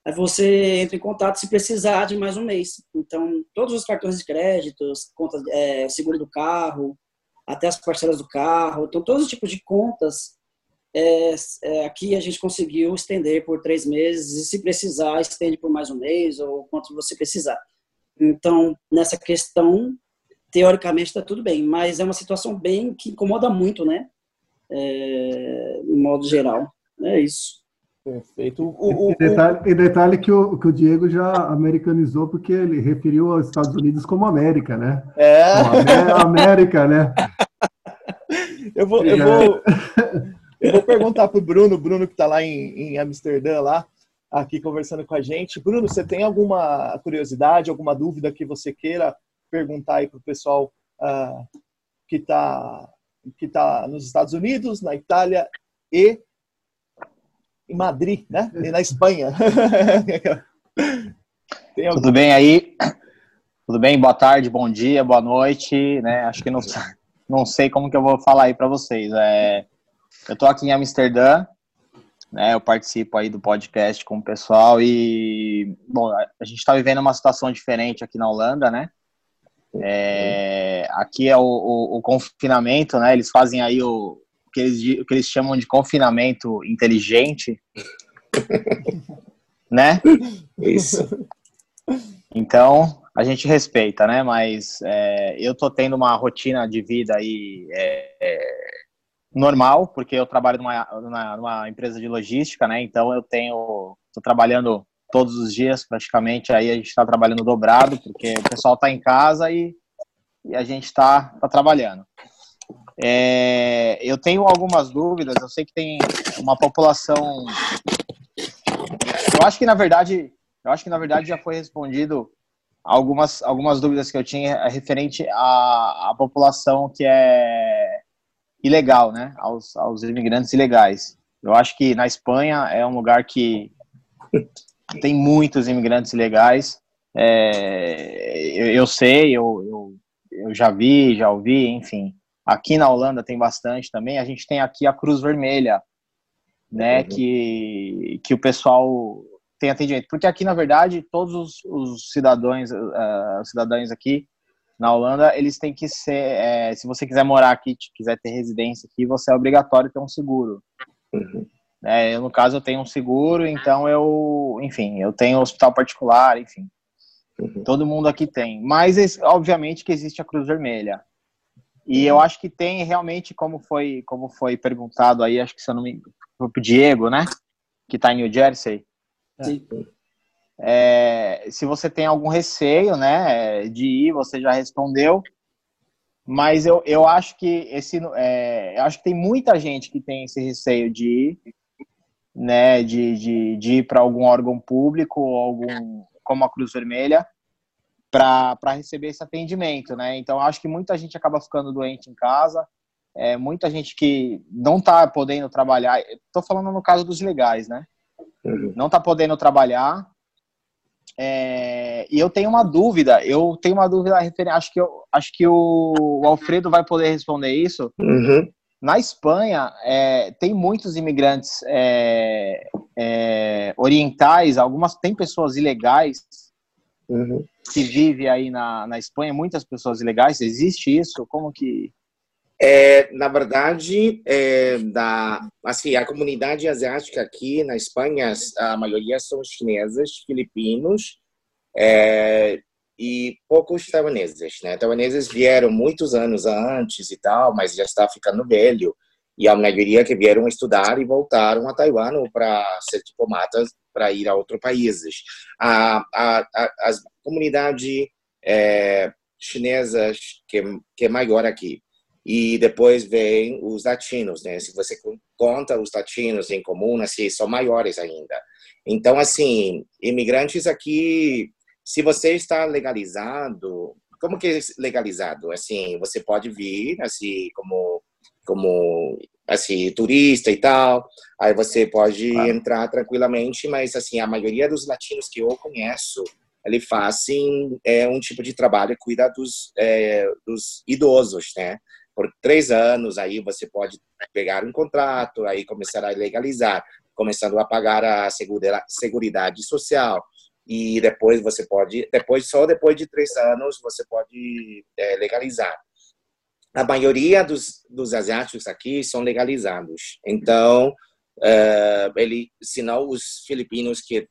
Aí você entra em contato se precisar de mais um mês. Então, todos os cartões de crédito, contas, é, seguro do carro, até as parcelas do carro. Então, todos os tipos de contas, é, é, aqui a gente conseguiu estender por três meses e, se precisar, estende por mais um mês ou quanto você precisar. Então, nessa questão, teoricamente está tudo bem, mas é uma situação bem que incomoda muito, né? É, em modo geral. É isso. Perfeito. O, o, e, detalhe, e detalhe que o, que o Diego já americanizou, porque ele referiu aos Estados Unidos como América, né? É. América, né? Eu vou, eu vou, eu vou perguntar para o Bruno, Bruno que está lá em, em Amsterdã, lá, aqui conversando com a gente. Bruno, você tem alguma curiosidade, alguma dúvida que você queira perguntar aí para o pessoal uh, que está que tá nos Estados Unidos, na Itália e em Madrid, né? E na Espanha. Tudo bem aí? Tudo bem? Boa tarde, bom dia, boa noite, né? Acho que não, não sei como que eu vou falar aí para vocês. É, eu estou aqui em Amsterdã, né? Eu participo aí do podcast com o pessoal e, bom, a gente está vivendo uma situação diferente aqui na Holanda, né? É, aqui é o, o, o, confinamento, né? Eles fazem aí o, que eles, o que eles chamam de confinamento inteligente, né? Isso. Então, a gente respeita, né? Mas é, eu tô tendo uma rotina de vida aí é, é, normal, porque eu trabalho numa, numa, numa, empresa de logística, né? Então eu tenho, tô trabalhando todos os dias praticamente, aí a gente está trabalhando dobrado, porque o pessoal está em casa e, e a gente está tá trabalhando. É, eu tenho algumas dúvidas, eu sei que tem uma população. Eu acho que na verdade, eu acho que na verdade já foi respondido algumas, algumas dúvidas que eu tinha referente à, à população que é ilegal, né? Aos, aos imigrantes ilegais. Eu acho que na Espanha é um lugar que tem muitos imigrantes ilegais. É, eu, eu, sei, eu, eu, eu já vi, já ouvi, enfim. Aqui na Holanda tem bastante também. A gente tem aqui a Cruz Vermelha, né? Uhum. Que, que o pessoal tem atendimento. Porque aqui, na verdade, todos os, os cidadãos, uh, cidadãos aqui na Holanda, eles têm que ser, é, se você quiser morar aqui, quiser ter residência aqui, você é obrigatório ter um seguro. Uhum. É, eu, no caso, eu tenho um seguro, então eu, enfim, eu tenho hospital particular, enfim. Uhum. Todo mundo aqui tem. Mas, obviamente, que existe a Cruz Vermelha. E eu acho que tem realmente, como foi, como foi perguntado aí, acho que se eu não me pro Diego, né? Que está em New Jersey. Sim. É, se você tem algum receio, né, de ir, você já respondeu. Mas eu, eu acho que esse, é, eu acho que tem muita gente que tem esse receio de ir, né, de, de, de ir para algum órgão público ou algum como a Cruz Vermelha para receber esse atendimento, né? Então acho que muita gente acaba ficando doente em casa, é, muita gente que não está podendo trabalhar. Estou falando no caso dos legais, né? Uhum. Não está podendo trabalhar. É, e eu tenho uma dúvida. Eu tenho uma dúvida referente. Acho que eu, acho que o, o Alfredo vai poder responder isso. Uhum. Na Espanha é, tem muitos imigrantes é, é, orientais. Algumas tem pessoas ilegais uhum. que vivem aí na, na Espanha. Muitas pessoas ilegais. Existe isso? Como que é, na verdade, é, da, assim, a comunidade asiática aqui na Espanha, a maioria são chineses, filipinos é, e poucos taiwaneses. Né? Taiwaneses vieram muitos anos antes e tal, mas já está ficando velho. E a maioria que vieram estudar e voltaram a Taiwan para ser diplomatas para ir a outros países. A, a, a, a comunidade é, chinesa que, que é maior aqui e depois vem os latinos, né? Se você conta os latinos em comum, assim, são maiores ainda. Então, assim, imigrantes aqui, se você está legalizado, como que é legalizado? Assim, você pode vir, assim, como como assim turista e tal, aí você pode claro. entrar tranquilamente, mas assim a maioria dos latinos que eu conheço ele fazem é um tipo de trabalho cuida dos é, dos idosos, né? por três anos, aí você pode pegar um contrato, aí começar a legalizar, começando a pagar a seguridade social e depois você pode, depois só depois de três anos você pode é, legalizar. A maioria dos, dos asiáticos aqui são legalizados, então uh, ele, senão os filipinos que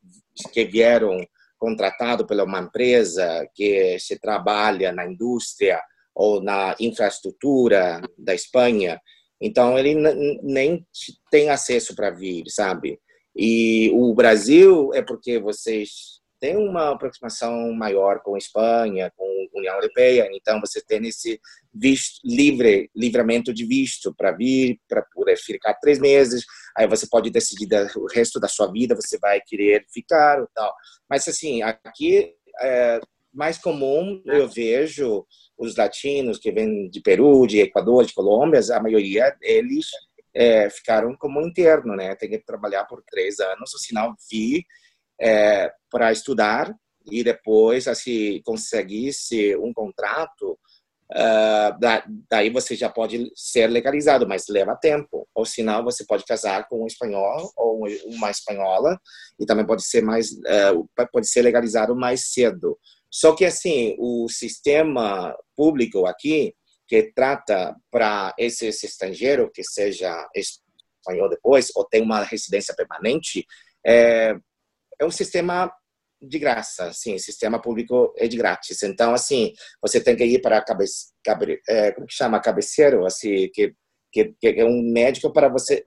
que vieram contratado pela uma empresa que se trabalha na indústria ou na infraestrutura da Espanha. Então, ele nem tem acesso para vir, sabe? E o Brasil é porque vocês têm uma aproximação maior com a Espanha, com a União Europeia, então você tem esse visto livre, livramento de visto para vir, para poder ficar três meses. Aí você pode decidir o resto da sua vida, você vai querer ficar ou tal. Mas assim, aqui é mais comum eu vejo os latinos que vêm de Peru, de Equador, de Colômbia, a maioria eles é, ficaram como interno, né? Tem que trabalhar por três anos, ou senão vir é, para estudar e depois, assim, conseguisse um contrato, uh, daí você já pode ser legalizado, mas leva tempo. Ou senão você pode casar com um espanhol ou uma espanhola e também pode ser mais, uh, pode ser legalizado mais cedo. Só que, assim, o sistema público aqui, que trata para esses estrangeiros, que seja espanhol depois, ou tem uma residência permanente, é, é um sistema de graça, sim, sistema público é de grátis. Então, assim, você tem que ir para cabe, cabe, é, como que chama, cabeceiro, assim, que, que, que é um médico para você,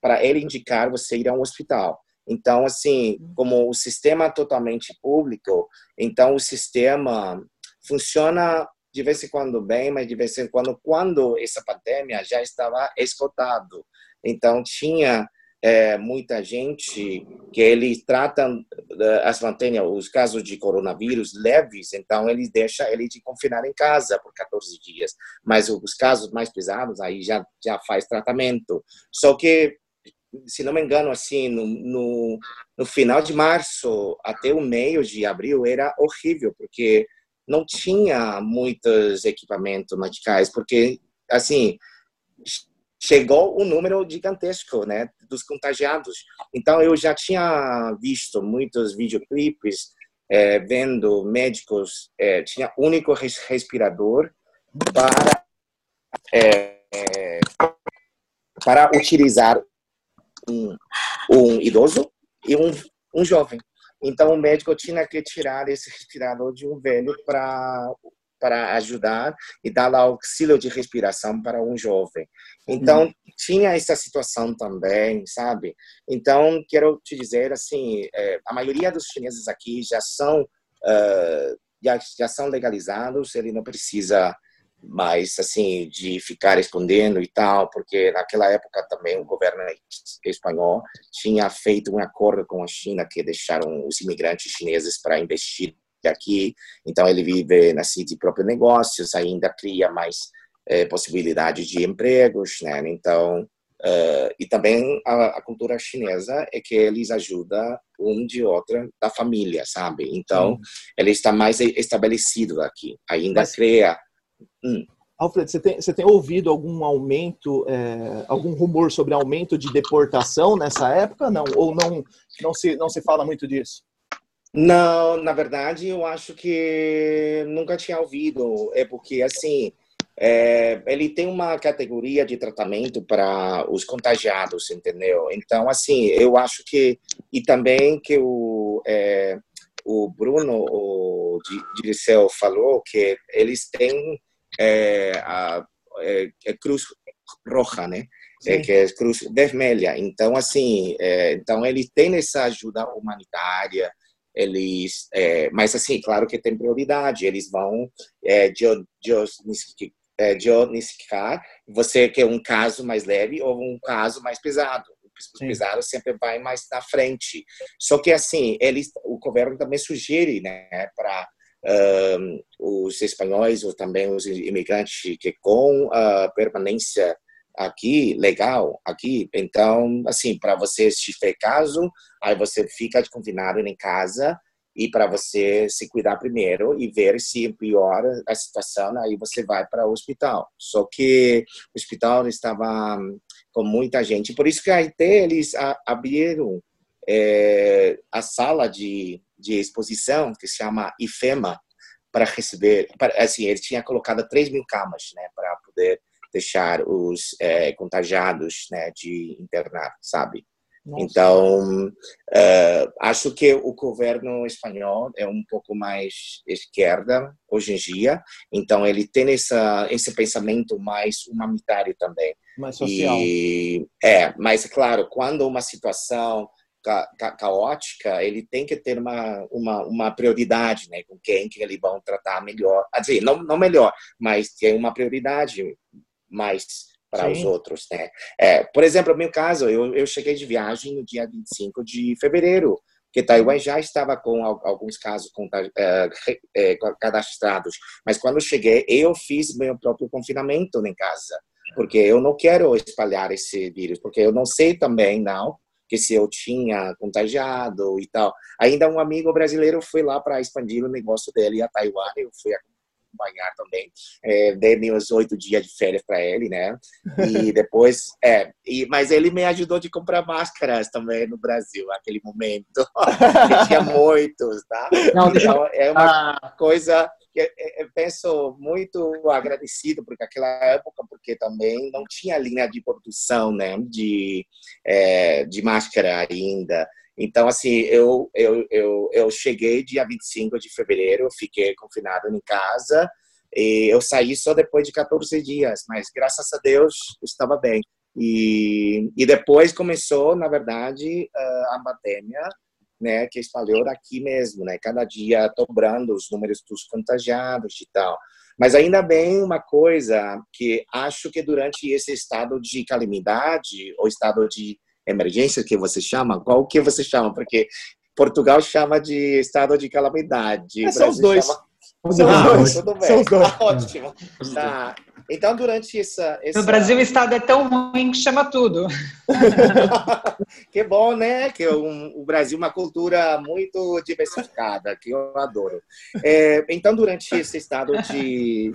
para ele indicar você ir a um hospital. Então, assim, uhum. como o sistema é totalmente público, então o sistema funciona de vez em quando bem, mas de vez em quando, quando essa pandemia já estava esgotado. Então, tinha é, muita gente que eles tratam eh, as mantém os casos de coronavírus leves, então eles deixam ele de confinar em casa por 14 dias. Mas os casos mais pesados aí já já faz tratamento. Só que se não me engano, assim, no, no, no, final de março até o meio de abril era horrível, porque não tinha muitos equipamentos medicais, porque, assim, chegou um número gigantesco, né, dos contagiados. Então, eu já tinha visto muitos videoclipes é, vendo médicos, é, tinha único respirador para, é, para utilizar um, um idoso e um, um jovem. Então, o médico tinha que tirar esse respirador de um velho para para ajudar e dar auxílio de respiração para um jovem. Então, uhum. tinha essa situação também, sabe? Então, quero te dizer, assim, é, a maioria dos chineses aqui já são, uh, já, já são legalizados, ele não precisa mais assim de ficar respondendo e tal, porque naquela época também o governo espanhol tinha feito um acordo com a China que deixaram os imigrantes chineses para investir aqui, então ele vive nasce de próprios negócios, ainda cria mais é, possibilidades de empregos, né? Então uh, e também a, a, cultura chinesa é que eles ajudam um de outra da família, sabe? Então Sim. ele está mais estabelecido aqui, ainda Mas... cria Hum. Alfred, você tem, você tem ouvido algum aumento, é, algum rumor sobre aumento de deportação nessa época? Não, ou não, não se não se fala muito disso? Não, na verdade, eu acho que nunca tinha ouvido. É porque assim, é, ele tem uma categoria de tratamento para os contagiados, entendeu? Então, assim, eu acho que e também que o é, o Bruno o Dirceu falou que eles têm é, a é, é Cruz Roja, né? É, que é Cruz Vermelha. Então, assim, então eles têm essa ajuda humanitária, eles, é, mas assim, claro que tem prioridade, eles vão é, diagnosticar você quer um caso mais leve ou um caso mais pesado. O pesado sempre vai mais na frente. Só que assim, eles, o governo também sugere, né, para uh, os espanhóis ou também os imigrantes que com a permanência aqui legal aqui. Então assim para você se tiver caso aí você fica confinado em casa e para você se cuidar primeiro e ver se piora a situação aí você vai para o hospital. Só que o hospital estava com muita gente. Por isso que até eles abriram é, a sala de de exposição que se chama IFEMA para receber, para, assim, ele tinha colocado 3 mil camas, né, para poder deixar os é, contagiados, né, de internar, sabe? Nossa. Então, uh, acho que o governo espanhol é um pouco mais esquerda hoje em dia, então ele tem essa, esse pensamento mais humanitário também. Mais social. E, é, mas, claro, quando uma situação ca, ca, caótica, ele tem que ter uma, uma, uma prioridade, né? Com quem que eles vão tratar melhor. Quer dizer, não, não melhor, mas tem uma prioridade mais para os outros, né? É, por exemplo, no meu caso, eu, eu cheguei de viagem no dia 25 de fevereiro, que Taiwan já estava com alguns casos é, é, cadastrados, mas quando eu cheguei, eu fiz meu próprio confinamento em casa, porque eu não quero espalhar esse vírus, porque eu não sei também, não, que se eu tinha contagiado e tal. Ainda um amigo brasileiro foi lá para expandir o negócio dele a Taiwan, eu fui acompanhar também, é, dei meus oito dias de férias para ele, né? E depois, é, e, mas ele me ajudou de comprar máscaras também no Brasil, naquele momento. tinha muitos, tá? Não, então, é uma ah. coisa eu penso muito agradecido porque aquela época porque também não tinha linha de produção né de é, de máscara ainda então assim eu eu eu, eu cheguei dia 25 de fevereiro fiquei confinado em casa e eu saí só depois de 14 dias mas graças a Deus estava bem e, e depois começou na verdade a pandemia né, que espalhou daqui mesmo, né, cada dia dobrando os números dos contagiados e tal. Mas ainda bem uma coisa que acho que durante esse estado de calamidade ou estado de emergência que você chama, qual que você chama? Porque Portugal chama de estado de calamidade. É, são os dois. Chama... São os dois. Tudo bem. São os dois. Ah, ótimo. Tá. Então, durante essa, essa... No Brasil, o estado é tão ruim que chama tudo. que bom, né? Que o, o Brasil é uma cultura muito diversificada, que eu adoro. É, então, durante esse estado de,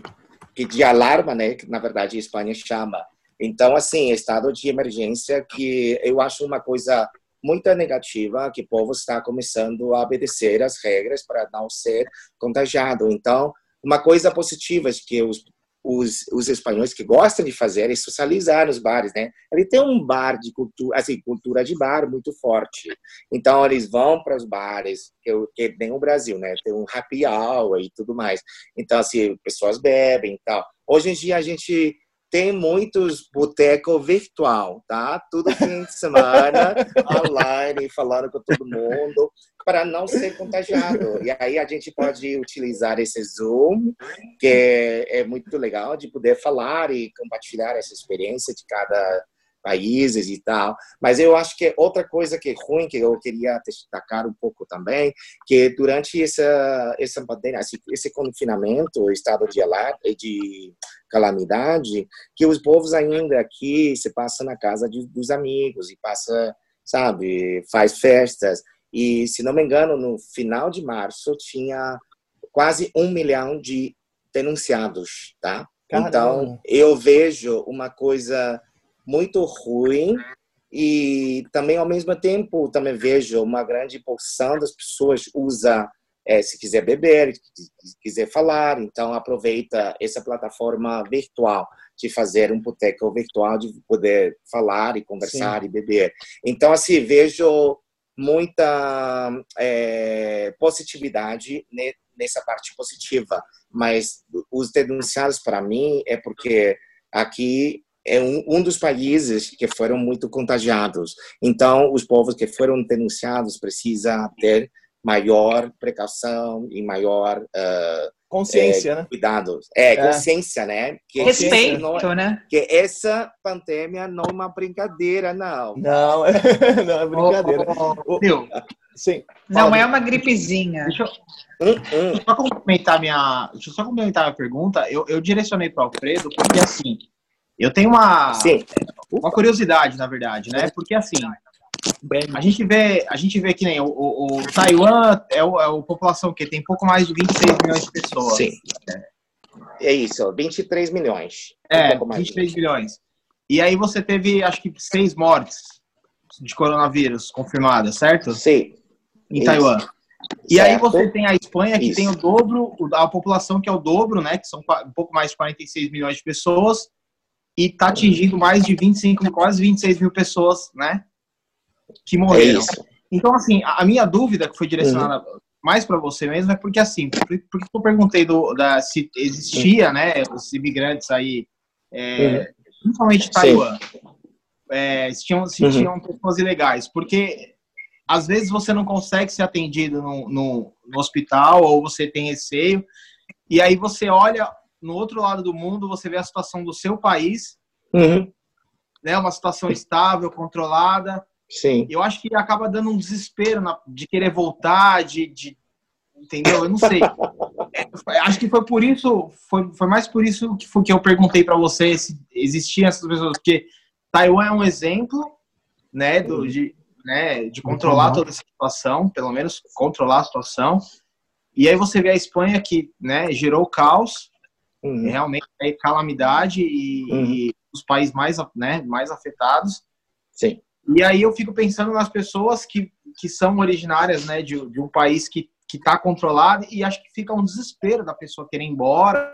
de alarma, né? Que, na verdade, a Espanha chama. Então, assim, estado de emergência, que eu acho uma coisa muito negativa, que o povo está começando a obedecer as regras para não ser contagiado. Então, uma coisa positiva é que os os, os espanhóis que gostam de fazer é socializar nos bares, né? Ele tem um bar de cultura, assim, cultura de bar muito forte. Então eles vão para os bares, que, que nem o Brasil, né? Tem um happy hour e tudo mais. Então assim, pessoas bebem e tal. Hoje em dia a gente tem muitos boteco virtual, tá? Tudo fim de semana, online, falando com todo mundo, para não ser contagiado. E aí a gente pode utilizar esse Zoom, que é, é muito legal de poder falar e compartilhar essa experiência de cada países e tal. Mas eu acho que outra coisa que é ruim, que eu queria destacar um pouco também, que durante essa, essa pandemia, esse, confinamento, estado de alerta, de calamidade, que os povos ainda aqui se passam na casa de, dos amigos e passa, sabe, faz festas. E, se não me engano, no final de março tinha quase um milhão de denunciados, tá? Caramba. Então, eu vejo uma coisa muito ruim e também ao mesmo tempo também vejo uma grande porção das pessoas usa é, se quiser beber, se quiser falar, então aproveita essa plataforma virtual de fazer um boteco virtual de poder falar e conversar Sim. e beber. Então assim vejo muita é, positividade nessa parte positiva, mas os denunciados para mim é porque aqui é um, um dos países que foram muito contagiados. Então, os povos que foram denunciados precisam ter maior precaução e maior uh, consciência, é, né? cuidados. É, é, consciência, né? Que Respeito, não, é né? Que essa pandemia não é uma brincadeira, não. Não, não é brincadeira. Oh, oh, Sim. Não é uma gripezinha. Deixa eu, hum, hum. deixa eu só complementar minha, deixa eu só complementar a pergunta. Eu, eu direcionei para o Alfredo porque assim, eu tenho uma, Sim. uma curiosidade, na verdade, né? Porque assim, a gente vê, a gente vê que nem o, o, o Taiwan é, o, é a população que tem pouco mais de 26 milhões de pessoas. Sim. É, é isso, 23 milhões. É, um 23 milhões. E aí você teve, acho que, seis mortes de coronavírus confirmadas, certo? Sim. Em isso. Taiwan. E certo. aí você tem a Espanha, que isso. tem o dobro, a população que é o dobro, né? Que são um pouco mais de 46 milhões de pessoas e está atingindo mais de 25, quase 26 mil pessoas, né? Que morreram. É então, assim, a minha dúvida que foi direcionada uhum. mais para você mesmo é porque, assim, porque eu perguntei do, da, se existia, uhum. né, os imigrantes aí, é, uhum. principalmente Taiwan, é, se, tinham, se uhum. tinham pessoas ilegais, porque às vezes você não consegue ser atendido no, no, no hospital ou você tem receio, e aí você olha no outro lado do mundo você vê a situação do seu país, uhum. né, uma situação estável, controlada. Sim. Eu acho que acaba dando um desespero na, de querer voltar, de, de entendeu? Eu não sei. É, acho que foi por isso, foi, foi mais por isso que foi que eu perguntei para você se existiam essas pessoas, porque Taiwan é um exemplo, né, do, uhum. de, né, de controlar uhum. toda essa situação, pelo menos controlar a situação. E aí você vê a Espanha que, né, gerou caos, Uhum. Realmente é calamidade e, uhum. e, os países mais, né, mais afetados. Sim. E aí eu fico pensando nas pessoas que, que são originárias né, de, de um país que está controlado e acho que fica um desespero da pessoa querer ir embora.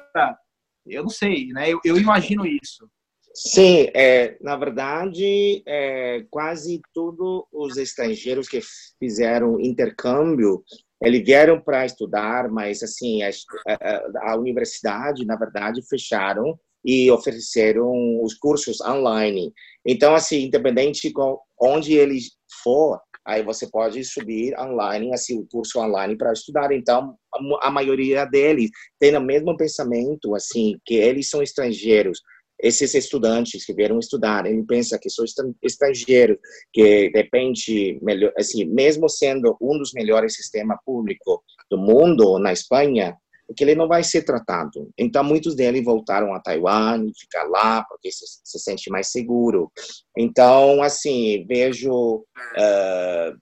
Eu não sei, né? Eu, eu imagino isso. Sim, é, na verdade, é, quase todos os estrangeiros que fizeram intercâmbio eles vieram para estudar, mas assim a, a, a, universidade, na verdade, fecharam e ofereceram os cursos online. Então, assim, independente de onde ele for, aí você pode subir online, assim, o curso online para estudar. Então, a maioria deles tem o mesmo pensamento, assim, que eles são estrangeiros esses estudantes que vieram estudar, ele pensa que sou estrangeiro, que depende, melhor, assim, mesmo sendo um dos melhores sistemas públicos do mundo na Espanha, que ele não vai ser tratado. Então, muitos deles voltaram a Taiwan e ficar lá porque se, se sente mais seguro. Então, assim, vejo uh,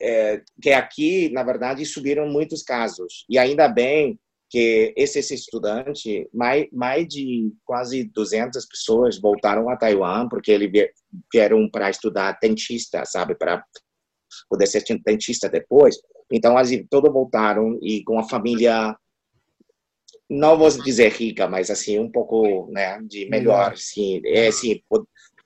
é, que aqui, na verdade, subiram muitos casos. E ainda bem que esses estudantes, mais, mais de quase 200 pessoas voltaram a Taiwan porque eles vieram para estudar dentista, sabe, para poder ser dentista depois. Então, eles todos voltaram e com a família não vou dizer rica, mas assim um pouco, né, de melhor, sim. É assim,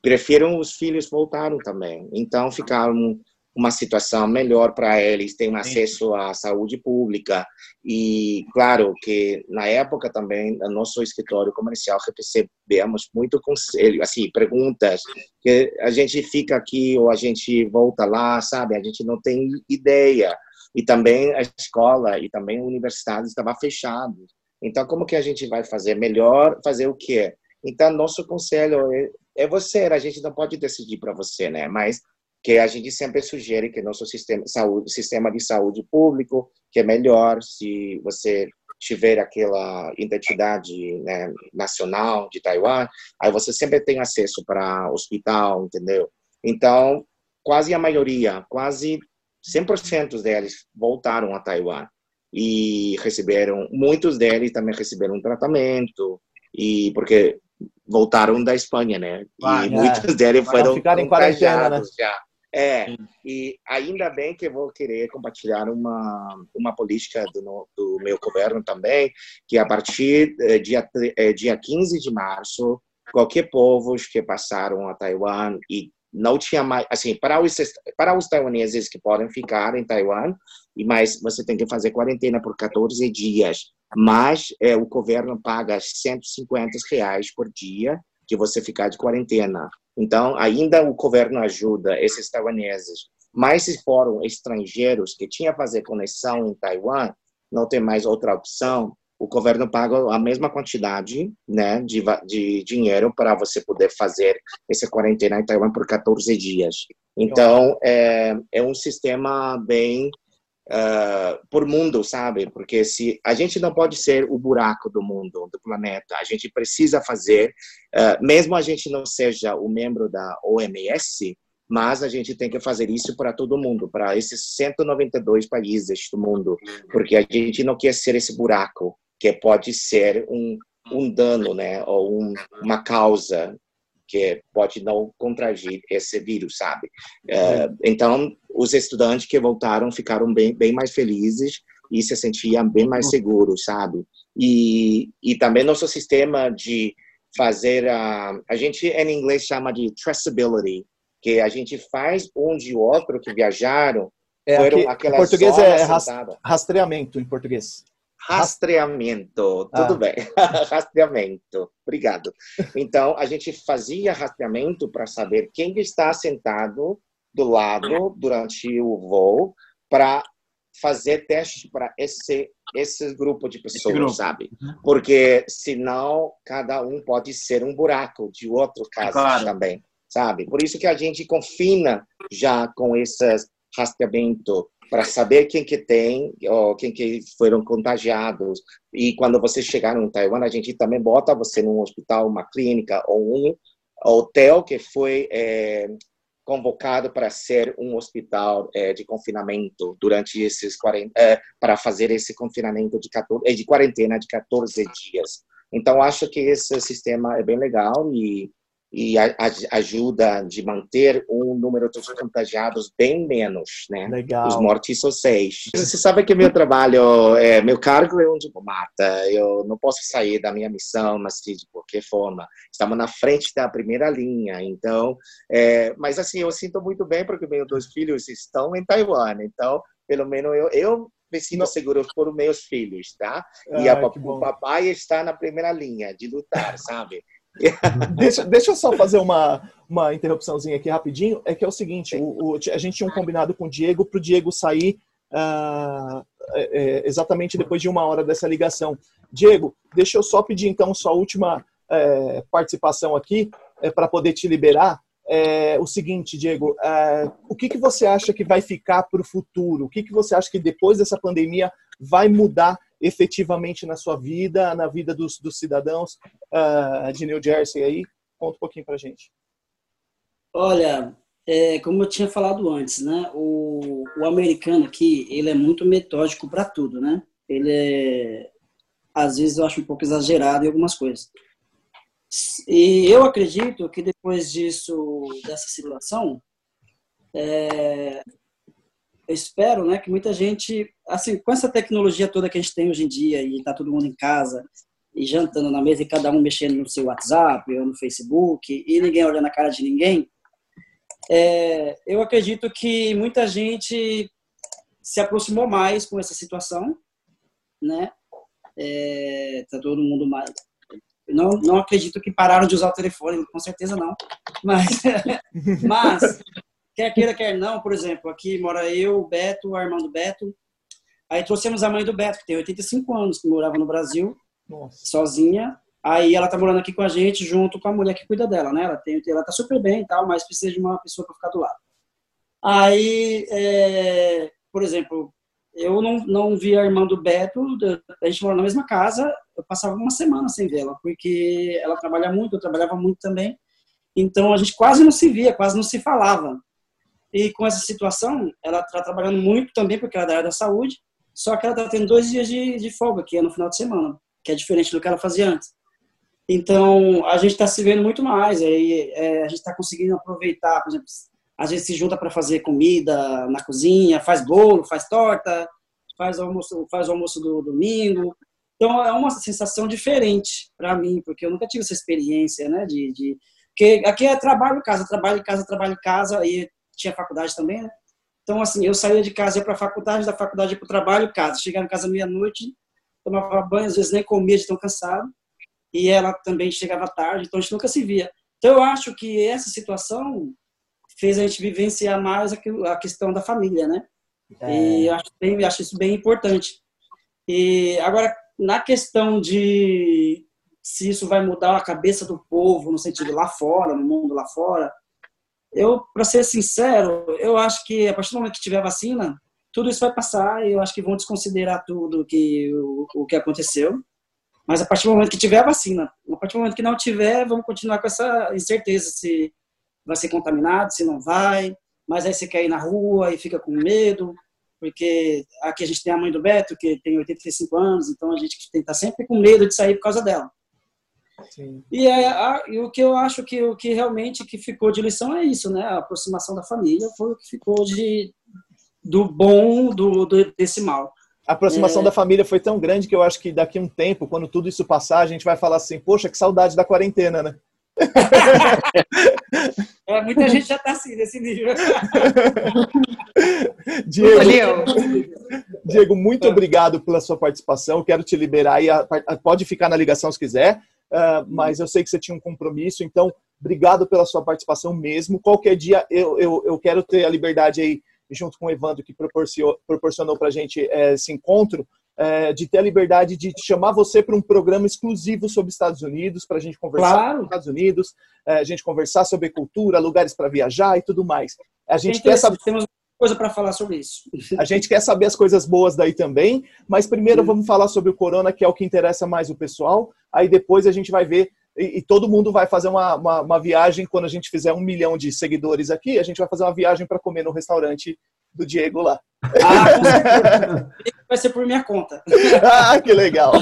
preferem os filhos voltaram também. Então ficaram uma situação melhor para eles, têm acesso à saúde pública e claro que na época também no nosso escritório comercial recebemos muito conselho, assim perguntas que a gente fica aqui ou a gente volta lá, sabe? A gente não tem ideia e também a escola e também a universidade estava fechado. Então como que a gente vai fazer melhor? Fazer o quê? Então nosso conselho é, é você, a gente não pode decidir para você, né? Mas que a gente sempre sugere que nosso sistema, saúde, sistema de saúde público, que é melhor se você tiver aquela identidade né, nacional de Taiwan, aí você sempre tem acesso para hospital, entendeu? Então, quase a maioria, quase 100% deles voltaram a Taiwan e receberam, muitos deles também receberam tratamento e porque voltaram da Espanha, né? Ah, e é. muitos deles foram em quarentena, né? já. É, e ainda bem que eu vou querer compartilhar uma, uma política do, do meu governo também, que a partir eh, dia, eh, dia 15 de março, qualquer povo que passaram a Taiwan e não tinha mais, assim, para os, para os taiwaneses que podem ficar em Taiwan, e mas você tem que fazer quarentena por 14 dias, mas é, o governo paga 150 reais por dia que você ficar de quarentena. Então, ainda o governo ajuda esses taiwaneses. Mas se foram estrangeiros que tinham fazer conexão em Taiwan, não tem mais outra opção, o governo paga a mesma quantidade né, de, de dinheiro para você poder fazer essa quarentena em Taiwan por 14 dias. Então, é, é um sistema bem uh, por mundo, sabe? Porque se a gente não pode ser o buraco do mundo, do planeta, a gente precisa fazer, uh, mesmo a gente não seja o membro da OMS, mas a gente tem que fazer isso para todo mundo, para esses 192 países do mundo, porque a gente não quer ser esse buraco que pode ser um, um dano, né, ou um, uma causa que pode não contrair esse vírus, sabe? Uh, então, os estudantes que voltaram ficaram bem, bem mais felizes e se sentiam bem mais seguros, sabe? E, e também nosso sistema de fazer a a gente em inglês chama de traceability, que a gente faz um de outro que viajaram. É, foram aqui, em português é rastreamento em português. Rastreamento, tudo ah. bem. rastreamento, obrigado. Então, a gente fazia rastreamento para saber quem está sentado do lado durante o voo, para fazer teste para esse esse grupo de pessoas, grupo. sabe? Uhum. Porque senão cada um pode ser um buraco de outro caso claro. também, sabe? Por isso que a gente confina já com esses rastreamento para saber quem que tem, ou quem que foram contagiados. E quando você chegar no Taiwan, a gente também bota você num hospital, uma clínica ou um hotel que foi é, convocado para ser um hospital é, de confinamento durante esses 40, é, para fazer esse confinamento de 14, é, de quarentena de 14 dias. Então acho que esse sistema é bem legal e e a, a, ajuda de manter o número de contagiados bem menos, né? Legal. Os mortes são seis. Você sabe que meu trabalho, é, meu cargo é um diplomata. Eu não posso sair da minha missão, mas de qualquer forma, estamos na frente da primeira linha. Então, é, mas assim, eu sinto muito bem porque meus dois filhos estão em Taiwan. Então, pelo menos eu, eu me sinto seguro por meus filhos, tá? E ah, a, o papai está na primeira linha de lutar, sabe? deixa, deixa eu só fazer uma, uma interrupçãozinha aqui rapidinho. É que é o seguinte: o, o a gente tinha um combinado com o Diego para o Diego sair uh, é, exatamente depois de uma hora dessa ligação. Diego, deixa eu só pedir então sua última é, participação aqui é, para poder te liberar. É, o seguinte, Diego, é, o que, que você acha que vai ficar para o futuro? O que, que você acha que depois dessa pandemia vai mudar efetivamente na sua vida, na vida dos, dos cidadãos uh, de New Jersey aí? Conta um pouquinho para gente. Olha, é, como eu tinha falado antes, né? O, o americano aqui, ele é muito metódico para tudo, né? Ele é, às vezes eu acho um pouco exagerado em algumas coisas. E eu acredito que depois disso, dessa situação, é, espero, né, que muita gente, assim, com essa tecnologia toda que a gente tem hoje em dia e tá todo mundo em casa e jantando na mesa e cada um mexendo no seu WhatsApp ou no Facebook e ninguém olhando a cara de ninguém, é, eu acredito que muita gente se aproximou mais com essa situação, né? É, tá todo mundo mais. Não, não acredito que pararam de usar o telefone, com certeza não. Mas, mas quer queira, quer não, por exemplo, aqui mora eu, o Beto, o Armando Beto. Aí trouxemos a mãe do Beto, que tem 85 anos, que morava no Brasil, Nossa. sozinha. Aí ela tá morando aqui com a gente, junto com a mulher que cuida dela, né? Ela, tem, ela tá super bem e tal, mas precisa de uma pessoa para ficar do lado. Aí, é, por exemplo, eu não, não via a irmã do Beto, a gente mora na mesma casa, eu passava uma semana sem vê-la, porque ela trabalha muito, eu trabalhava muito também, então a gente quase não se via, quase não se falava. E com essa situação, ela está trabalhando muito também, porque ela é da área da saúde, só que ela está tendo dois dias de, de folga, que é no final de semana, que é diferente do que ela fazia antes. Então, a gente está se vendo muito mais, aí é, a gente está conseguindo aproveitar, por exemplo, a gente se junta para fazer comida na cozinha, faz bolo, faz torta, faz almoço, faz almoço do domingo. Então, é uma sensação diferente para mim, porque eu nunca tive essa experiência, né, de, de porque aqui é trabalho, casa, trabalho, casa, trabalho, casa, e tinha faculdade também, né? Então, assim, eu saía de casa, ia para a faculdade, da faculdade para o trabalho, casa. Chegava em casa meia-noite, tomava banho, às vezes nem comia de tão cansado. E ela também chegava tarde, então a gente nunca se via. Então, eu acho que essa situação fez a gente vivenciar mais a questão da família, né? É. E acho, bem, acho isso bem importante. E agora, na questão de se isso vai mudar a cabeça do povo, no sentido lá fora, no mundo lá fora, eu, para ser sincero, eu acho que a partir do momento que tiver vacina, tudo isso vai passar e eu acho que vão desconsiderar tudo que, o, o que aconteceu. Mas a partir do momento que tiver a vacina, a partir do momento que não tiver, vamos continuar com essa incerteza se vai ser contaminado, se não vai. Mas aí você quer ir na rua e fica com medo, porque aqui a gente tem a mãe do Beto, que tem 85 anos, então a gente tem que estar sempre com medo de sair por causa dela. E, é, a, e o que eu acho que o que realmente que ficou de lição é isso, né? A aproximação da família foi o que ficou de do bom do, do desse mal. A aproximação é... da família foi tão grande que eu acho que daqui a um tempo, quando tudo isso passar, a gente vai falar assim: poxa, que saudade da quarentena, né? é, muita gente já está assim, nesse nível. Diego, Diego, muito obrigado pela sua participação. Quero te liberar aí. Pode ficar na ligação se quiser. Uh, mas eu sei que você tinha um compromisso, então obrigado pela sua participação mesmo. Qualquer dia eu, eu, eu quero ter a liberdade aí, junto com o Evandro, que proporcionou, para a gente é, esse encontro, é, de ter a liberdade de chamar você para um programa exclusivo sobre Estados Unidos, para a gente conversar claro. sobre Estados Unidos, é, a gente conversar sobre cultura, lugares para viajar e tudo mais. A gente quer saber. Temos coisa para falar sobre isso. A gente quer saber as coisas boas daí também, mas primeiro Sim. vamos falar sobre o corona, que é o que interessa mais o pessoal. Aí depois a gente vai ver e, e todo mundo vai fazer uma, uma, uma, viagem quando a gente fizer um milhão de seguidores aqui. A gente vai fazer uma viagem para comer no restaurante do Diego lá. Ah, vai ser por minha conta. ah, que legal.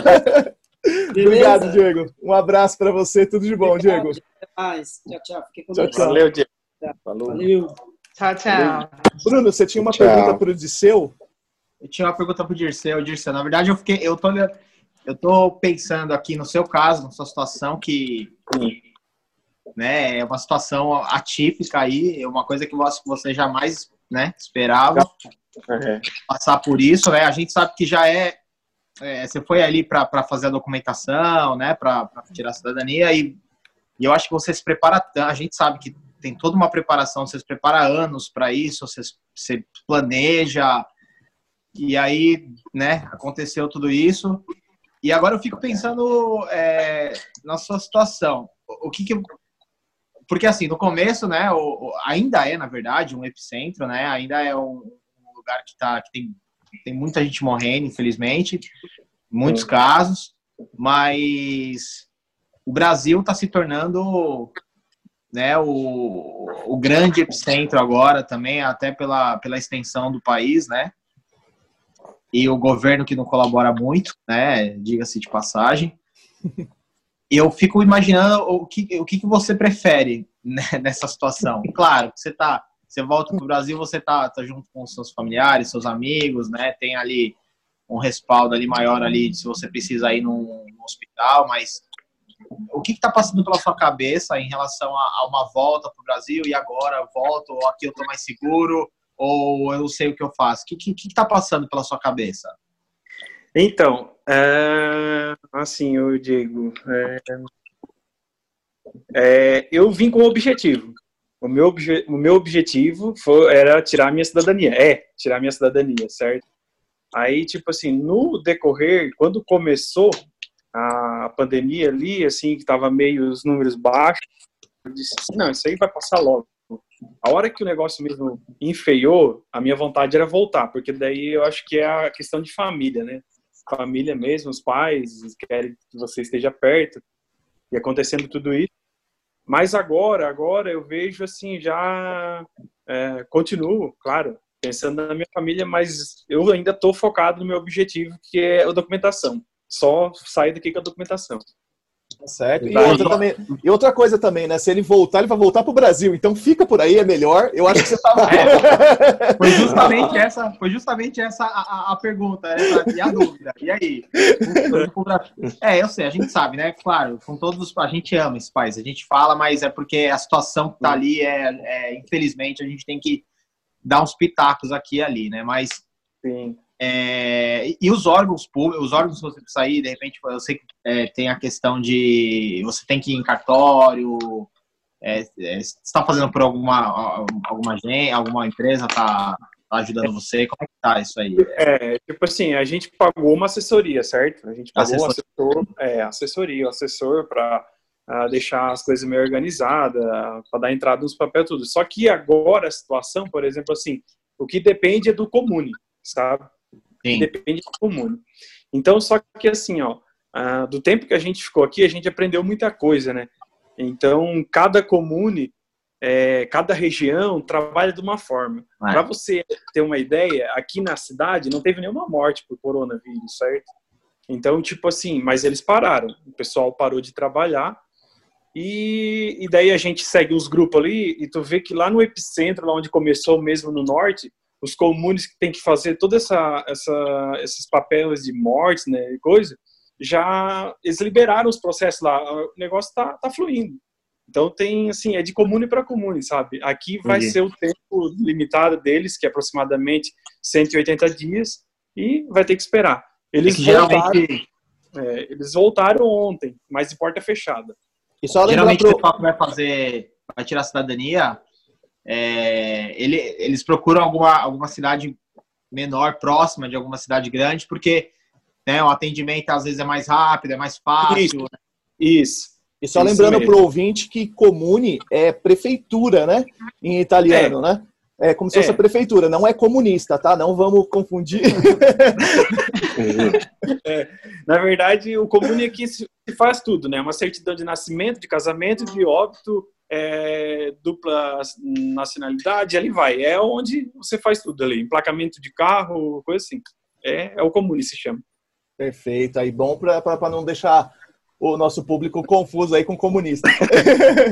Obrigado, Diego. Um abraço para você. Tudo de bom, Diego. Até mais. Tchau, tchau. Fique com tchau, Tchau. Valeu, Diego. Falou. Valeu. Tchau, tchau. Bruno, você tinha uma tchau. pergunta para o Dirceu? Eu tinha uma pergunta para o Dirceu. Dirceu, na verdade, eu fiquei, eu tô, eu tô pensando aqui no seu caso, na sua situação, que né, é uma situação atípica aí, é uma coisa que você jamais né, esperava uhum. passar por isso, né? A gente sabe que já é, é você foi ali para fazer a documentação, né, para tirar a cidadania e, e eu acho que você se prepara, a gente sabe que tem toda uma preparação, você se prepara anos para isso, você, você planeja, e aí, né, aconteceu tudo isso. E agora eu fico pensando é, na sua situação. O que, que porque assim, no começo, né, o, ainda é, na verdade, um epicentro, né? Ainda é um, um lugar que tá que tem tem muita gente morrendo, infelizmente, muitos casos, mas o Brasil está se tornando né, o, o grande epicentro agora também, até pela, pela extensão do país, né? E o governo que não colabora muito, né? Diga-se de passagem. Eu fico imaginando o que, o que, que você prefere né, nessa situação. Claro, você está você volta para o Brasil, você tá, tá junto com seus familiares, seus amigos, né? Tem ali um respaldo ali maior ali se você precisa ir num, num hospital, mas o que está passando pela sua cabeça em relação a, a uma volta para o Brasil e agora volto, ou aqui eu estou mais seguro, ou eu sei o que eu faço? O que está passando pela sua cabeça? Então, é, assim, eu digo, é, é, eu vim com um objetivo. O meu, obje, o meu objetivo foi, era tirar a minha cidadania. É, tirar a minha cidadania, certo? Aí, tipo assim, no decorrer, quando começou a pandemia ali, assim, que tava meio os números baixos, eu disse não, isso aí vai passar logo. A hora que o negócio mesmo enfeiou, a minha vontade era voltar, porque daí eu acho que é a questão de família, né? Família mesmo, os pais querem que você esteja perto, e acontecendo tudo isso. Mas agora, agora eu vejo assim, já é, continuo, claro, pensando na minha família, mas eu ainda estou focado no meu objetivo, que é a documentação. Só sair daqui com a documentação. Tá certo. E outra, também, e outra, coisa também, né? Se ele voltar, ele vai voltar para o Brasil. Então fica por aí, é melhor. Eu acho que você estava. É, foi justamente essa, foi justamente essa a, a pergunta, essa, e a dúvida. E aí? É, eu sei, a gente sabe, né? Claro, com todos a gente ama esse país, a gente fala, mas é porque a situação que está ali é, é, infelizmente, a gente tem que dar uns pitacos aqui e ali, né? Mas Sim. É, e os órgãos públicos, os órgãos que você sair, de repente, eu sei que é, tem a questão de você tem que ir em cartório, é, é, você está fazendo por alguma alguma gente, alguma empresa tá, tá, ajudando você? Como é que tá isso aí? É, tipo assim, a gente pagou uma assessoria, certo? A gente pagou assessor. um assessor, é, assessoria, o assessor para uh, deixar as coisas meio organizadas, para dar entrada nos papéis tudo. Só que agora a situação, por exemplo, assim, o que depende é do comune, sabe? Sim. Depende do comune. Então, só que assim, ó, do tempo que a gente ficou aqui, a gente aprendeu muita coisa, né? Então, cada comune, é, cada região trabalha de uma forma. É. Para você ter uma ideia, aqui na cidade não teve nenhuma morte por coronavírus, certo? Então, tipo assim, mas eles pararam. O pessoal parou de trabalhar e, e daí a gente segue os grupos ali e tu vê que lá no epicentro, lá onde começou mesmo no norte, os comunes que tem que fazer toda essa, essa esses papéis de morte, né, e coisa, já eles liberaram os processos lá, o negócio está tá fluindo. Então tem assim, é de comune para comune, sabe? Aqui vai ser o tempo limitado deles, que é aproximadamente 180 dias, e vai ter que esperar. Eles que voltaram, geralmente... é, eles voltaram ontem, mas de porta fechada. E só geralmente pro... o que vai fazer, vai tirar a cidadania, é, ele, eles procuram alguma, alguma cidade menor, próxima de alguma cidade grande, porque né, o atendimento às vezes é mais rápido, é mais fácil. Isso. Né? Isso. E só Isso lembrando para o ouvinte que comune é prefeitura, né? Em italiano, é. né? É como se fosse é. a prefeitura, não é comunista, tá? Não vamos confundir. é, na verdade, o comune aqui se faz tudo, né? Uma certidão de nascimento, de casamento, de óbito, é, dupla nacionalidade, ali vai. É onde você faz tudo ali, emplacamento de carro, coisa assim. É, é o comune se chama. Perfeito, aí bom para não deixar o nosso público confuso aí com comunista.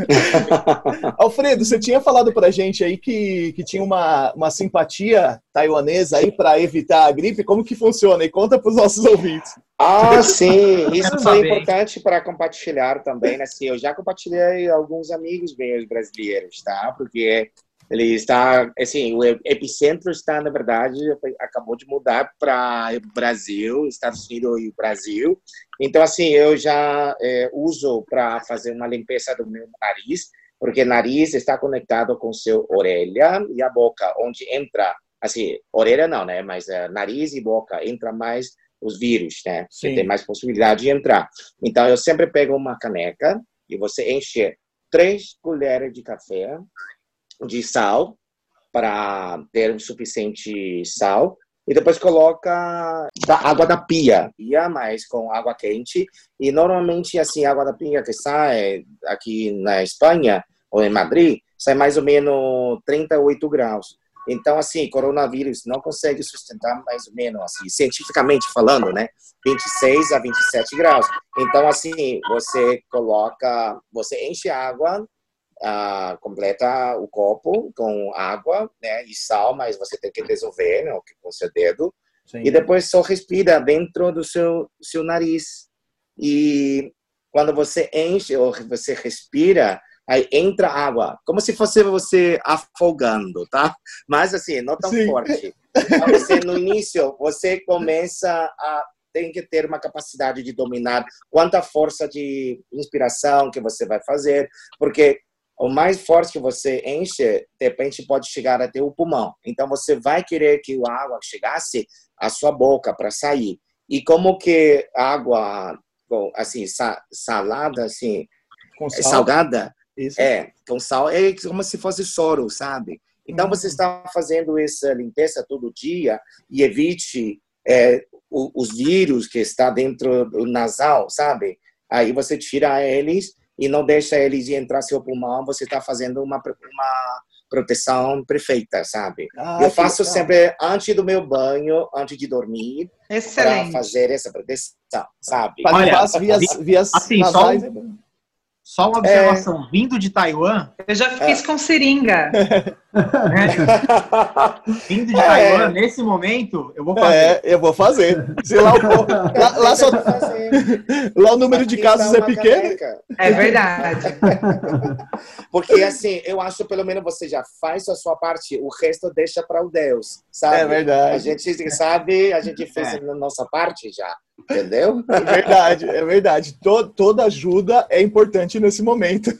Alfredo, você tinha falado para a gente aí que, que tinha uma, uma simpatia taiwanesa aí para evitar a gripe. Como que funciona? E conta para os nossos ouvintes. Ah, sim. Isso foi importante para compartilhar também. Né? Assim, eu já compartilhei alguns amigos meus brasileiros, tá? Porque ele está, assim, o epicentro está, na verdade, acabou de mudar para Brasil, Estados Unidos e Brasil. Então, assim, eu já é, uso para fazer uma limpeza do meu nariz, porque nariz está conectado com seu orelha e a boca, onde entra, assim, orelha não, né? Mas é, nariz e boca entra mais os vírus, né? Sim. Tem mais possibilidade de entrar. Então, eu sempre pego uma caneca e você enche três colheres de café de sal para ter o suficiente sal e depois coloca água da pia, pia, mas com água quente e normalmente assim água da pia que sai aqui na Espanha ou em Madrid sai mais ou menos 38 graus. Então assim, coronavírus não consegue sustentar mais ou menos assim, cientificamente falando, né, 26 a 27 graus. Então assim, você coloca, você enche água ah, completa o copo com água né, e sal, mas você tem que dissolver né, com o seu dedo. Sim. E depois só respira dentro do seu, seu nariz. E quando você enche ou você respira, aí entra água, como se fosse você afogando, tá? Mas assim, não tão Sim. forte. Então, você, no início, você começa a tem que ter uma capacidade de dominar quanta força de inspiração que você vai fazer, porque o mais forte que você enche, de repente pode chegar até o pulmão. Então você vai querer que a água chegasse à sua boca para sair. E como que água assim salada assim, com sal? salgada, Isso. é, com sal é como se fosse soro, sabe? Então você uhum. está fazendo essa limpeza todo dia e evite é, os vírus que está dentro do nasal, sabe? Aí você tira eles e não deixa eles entrar seu pulmão, você está fazendo uma, uma proteção perfeita, sabe? Ah, eu faço sempre antes do meu banho, antes de dormir, para fazer essa proteção, sabe? Olha, vias, vias assim, só, só uma observação, é... vindo de Taiwan. Eu já fiz é. com seringa. vindo de Taiwan, é. nesse momento, eu vou fazer. É, eu vou fazer. Se lá, o, lá, lá, só, lá o número de casos é pequeno. Caneca. É verdade. Porque assim, eu acho pelo menos você já faz a sua parte, o resto deixa para o Deus, sabe? É verdade. A gente sabe, a gente fez é. a nossa parte já. Entendeu? É verdade, é verdade. Todo, toda ajuda é importante nesse momento.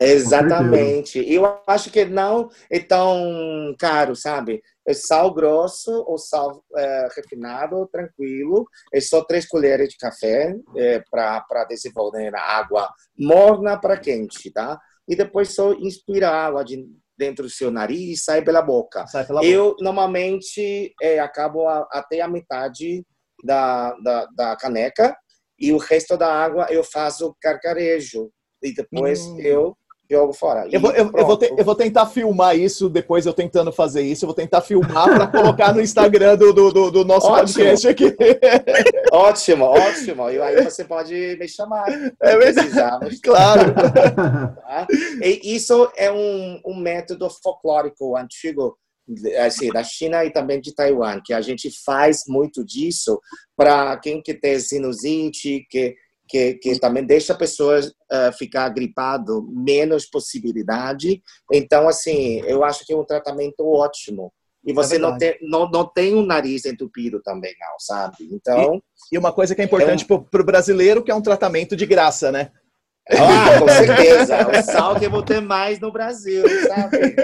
Exatamente. Eu acho que não é tão caro, sabe? É sal grosso ou sal é, refinado, tranquilo. É só três colheres de café é, para desenvolver a água morna para quente, tá? E depois só inspira água de dentro do seu nariz e sai pela boca. Sai pela eu boca. normalmente é, acabo a, até a metade da, da, da, caneca e o resto da água eu faço carcarejo e depois hum. eu jogo fora. Eu vou, eu, eu, vou te, eu vou tentar filmar isso, depois eu tentando fazer isso, eu vou tentar filmar para colocar no Instagram do, do, do nosso ótimo. podcast aqui. ótimo, ótimo. E aí você pode me chamar. É verdade. Claro. Tá? E isso é um, um método folclórico antigo assim, da China e também de Taiwan, que a gente faz muito disso para quem que tem sinusite, que que, que também deixa a pessoa uh, ficar gripado, menos possibilidade. Então, assim, eu acho que é um tratamento ótimo. E você é não, tem, não, não tem um nariz entupido também, não, sabe? Então. E, e uma coisa que é importante é um... para o brasileiro, que é um tratamento de graça, né? Ah, com certeza. O sal que eu vou ter mais no Brasil, sabe?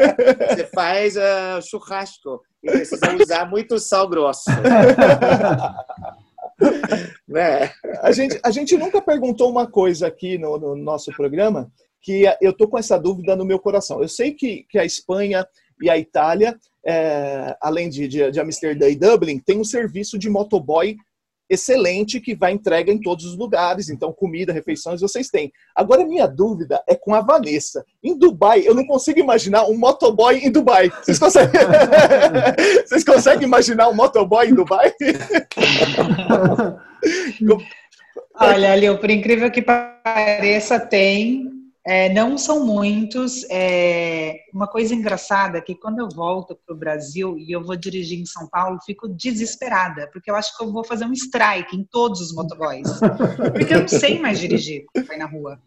Você faz uh, churrasco e precisa usar muito sal grosso. né? a, gente, a gente nunca perguntou uma coisa aqui no, no nosso programa que eu tô com essa dúvida no meu coração. Eu sei que, que a Espanha e a Itália, é, além de, de, de Amsterdã e Dublin, tem um serviço de motoboy excelente que vai entrega em todos os lugares, então comida, refeições vocês têm. Agora minha dúvida é com a Vanessa. Em Dubai, eu não consigo imaginar um motoboy em Dubai. Vocês conseguem? vocês conseguem imaginar um motoboy em Dubai? Olha, Leo, por incrível que pareça, tem é, não são muitos. É, uma coisa engraçada é que quando eu volto para o Brasil e eu vou dirigir em São Paulo, fico desesperada, porque eu acho que eu vou fazer um strike em todos os motoboys. Porque eu não sei mais dirigir aí na rua.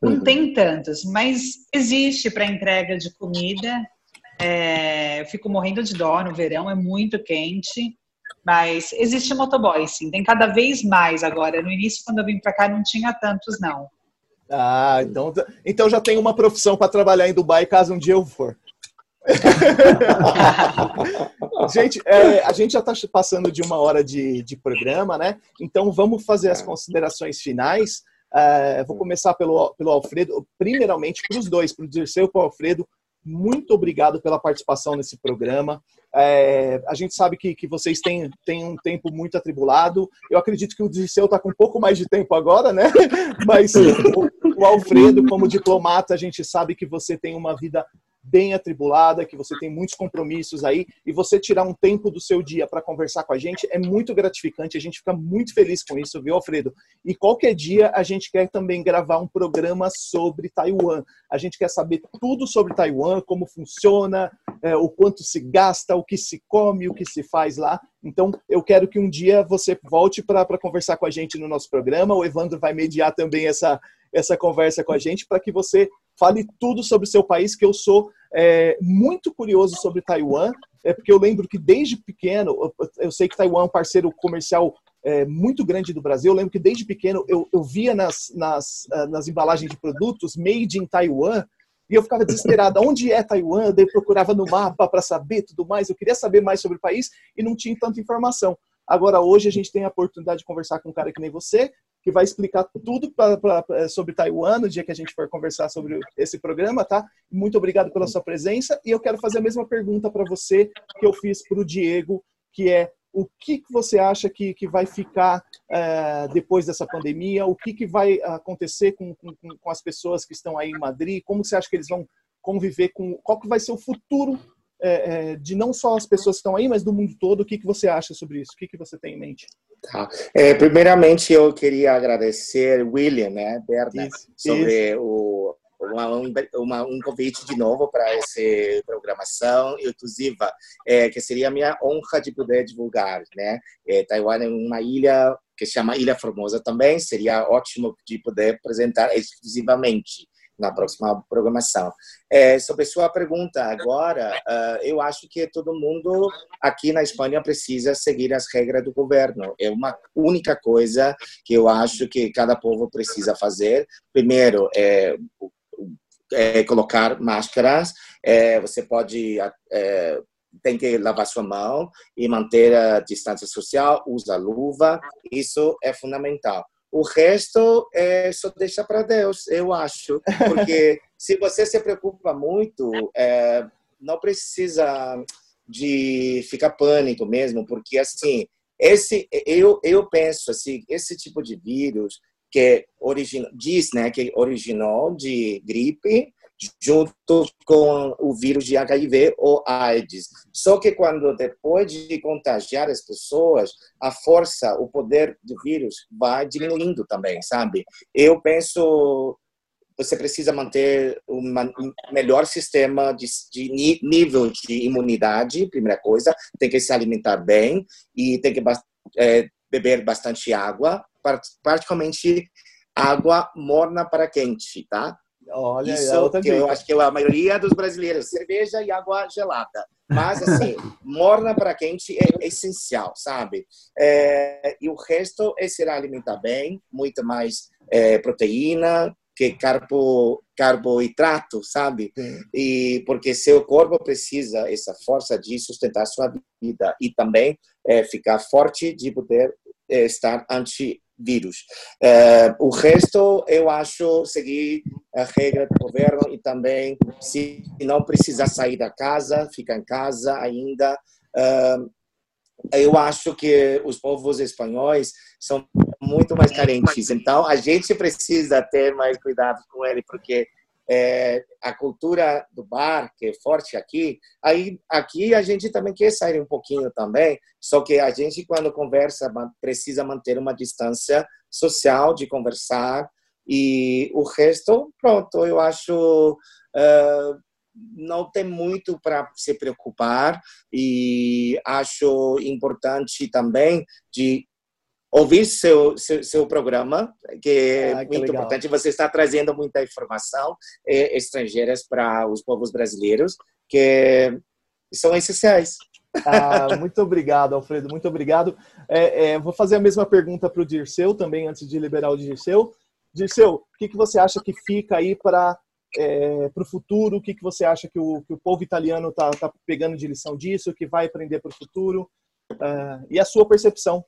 Não tem tantos, mas existe para entrega de comida. É, eu fico morrendo de dó no verão, é muito quente. Mas existe motoboy, sim. Tem cada vez mais agora. No início, quando eu vim para cá, não tinha tantos, não. Ah, então, então já tenho uma profissão para trabalhar em Dubai caso um dia eu for. gente, é, a gente já está passando de uma hora de, de, programa, né? Então vamos fazer as considerações finais. É, vou começar pelo, pelo Alfredo, primeiramente para os dois, para o Dirceu e para o Alfredo. Muito obrigado pela participação nesse programa. É, a gente sabe que, que vocês têm, têm um tempo muito atribulado. Eu acredito que o Dirceu está com um pouco mais de tempo agora, né? Mas Alfredo, como diplomata, a gente sabe que você tem uma vida bem atribulada, que você tem muitos compromissos aí, e você tirar um tempo do seu dia para conversar com a gente é muito gratificante, a gente fica muito feliz com isso, viu, Alfredo? E qualquer dia a gente quer também gravar um programa sobre Taiwan. A gente quer saber tudo sobre Taiwan, como funciona, é, o quanto se gasta, o que se come, o que se faz lá. Então, eu quero que um dia você volte para conversar com a gente no nosso programa. O Evandro vai mediar também essa, essa conversa com a gente para que você fale tudo sobre o seu país, que eu sou é, muito curioso sobre Taiwan, é porque eu lembro que desde pequeno, eu, sei que Taiwan é um parceiro comercial é, muito grande do Brasil, eu lembro que desde pequeno eu, eu via nas, nas, ah, nas embalagens de produtos made in Taiwan, e eu ficava desesperada. Onde é Taiwan? Eu procurava no mapa para saber tudo mais. Eu queria saber mais sobre o país e não tinha tanta informação. Agora, hoje, a gente tem a oportunidade de conversar com um cara que nem você, que vai explicar tudo pra, pra, é, sobre Taiwan no dia que a gente for conversar sobre esse programa, tá? Muito obrigado pela sua presença e eu quero fazer a mesma pergunta para você que eu fiz para o Diego, que é o que, você acha que, que vai ficar é, depois dessa pandemia? O que, que vai acontecer com, com, com, as pessoas que estão aí em Madrid? Como você acha que eles vão conviver com... Qual que vai ser o futuro é, de não só as pessoas que estão aí, mas do mundo todo? O que, que você acha sobre isso? O que, que você tem em mente? Tá. É, primeiramente, eu queria agradecer William, né, Berna, isso, sobre isso. o uma, uma, um convite de novo para essa programação exclusiva, é, que seria a minha honra de poder divulgar. Né? É, Taiwan é uma ilha que se chama Ilha Formosa também, seria ótimo de poder apresentar exclusivamente na próxima programação. É, sobre sua pergunta agora, uh, eu acho que todo mundo aqui na Espanha precisa seguir as regras do governo. É uma única coisa que eu acho que cada povo precisa fazer. Primeiro, é, é, colocar máscaras, é, você pode é, tem que lavar sua mão e manter a distância social, usa luva, isso é fundamental. O resto é só deixa para Deus, eu acho, porque se você se preocupa muito, é, não precisa de ficar pânico mesmo, porque assim, esse eu eu penso assim, esse tipo de vírus que origina, diz né, que originou de gripe junto com o vírus de HIV ou AIDS. Só que quando depois de contagiar as pessoas, a força, o poder do vírus vai diminuindo também, sabe? Eu penso você precisa manter um melhor sistema de, de, nível de imunidade, primeira coisa, tem que se alimentar bem e tem que é, beber bastante água, praticamente água morna para quente, tá? Olha, Isso é que eu acho que a maioria dos brasileiros, cerveja e água gelada. Mas, assim, morna para quente é essencial, sabe? É, e o resto é se alimentar bem, muito mais é, proteína, que carbo, carboidrato, sabe? E porque seu corpo precisa essa força de sustentar sua vida e também é, ficar forte de poder é, estar antivírus. É, o resto, eu acho, seguir a regra do governo e também, se não precisar sair da casa, ficar em casa ainda. É, eu acho que os povos espanhóis são muito mais carentes, então a gente precisa ter mais cuidado com ele, porque é, a cultura do bar, que é forte aqui, aí aqui a gente também quer sair um pouquinho também, só que a gente, quando conversa, precisa manter uma distância social de conversar, e o resto, pronto, eu acho. Uh, não tem muito para se preocupar e acho importante também de ouvir seu, seu, seu programa, que é ah, que muito importante. Você está trazendo muita informação eh, estrangeiras para os povos brasileiros, que são essenciais. Ah, muito obrigado, Alfredo, muito obrigado. É, é, vou fazer a mesma pergunta para o Dirceu também, antes de liberar o Dirceu. Dirceu, o que, que você acha que fica aí para é, para o futuro? O que, que você acha que o, que o povo italiano está tá pegando de lição disso, que vai aprender para o futuro? Uh, e a sua percepção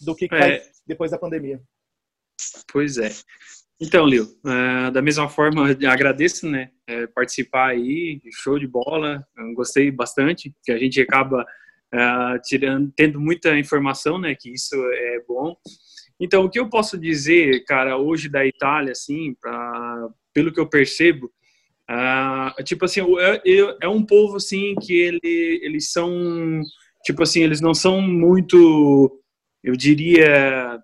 do que, que é. vai depois da pandemia. Pois é. Então, Leo, uh, da mesma forma, agradeço, né, é, participar aí, show de bola, gostei bastante, que a gente acaba uh, tirando, tendo muita informação, né, que isso é bom. Então, o que eu posso dizer, cara, hoje da Itália, assim, pra, pelo que eu percebo, Uh, tipo assim, é, é, um povo assim que ele, eles são, tipo assim, eles não são muito, eu diria,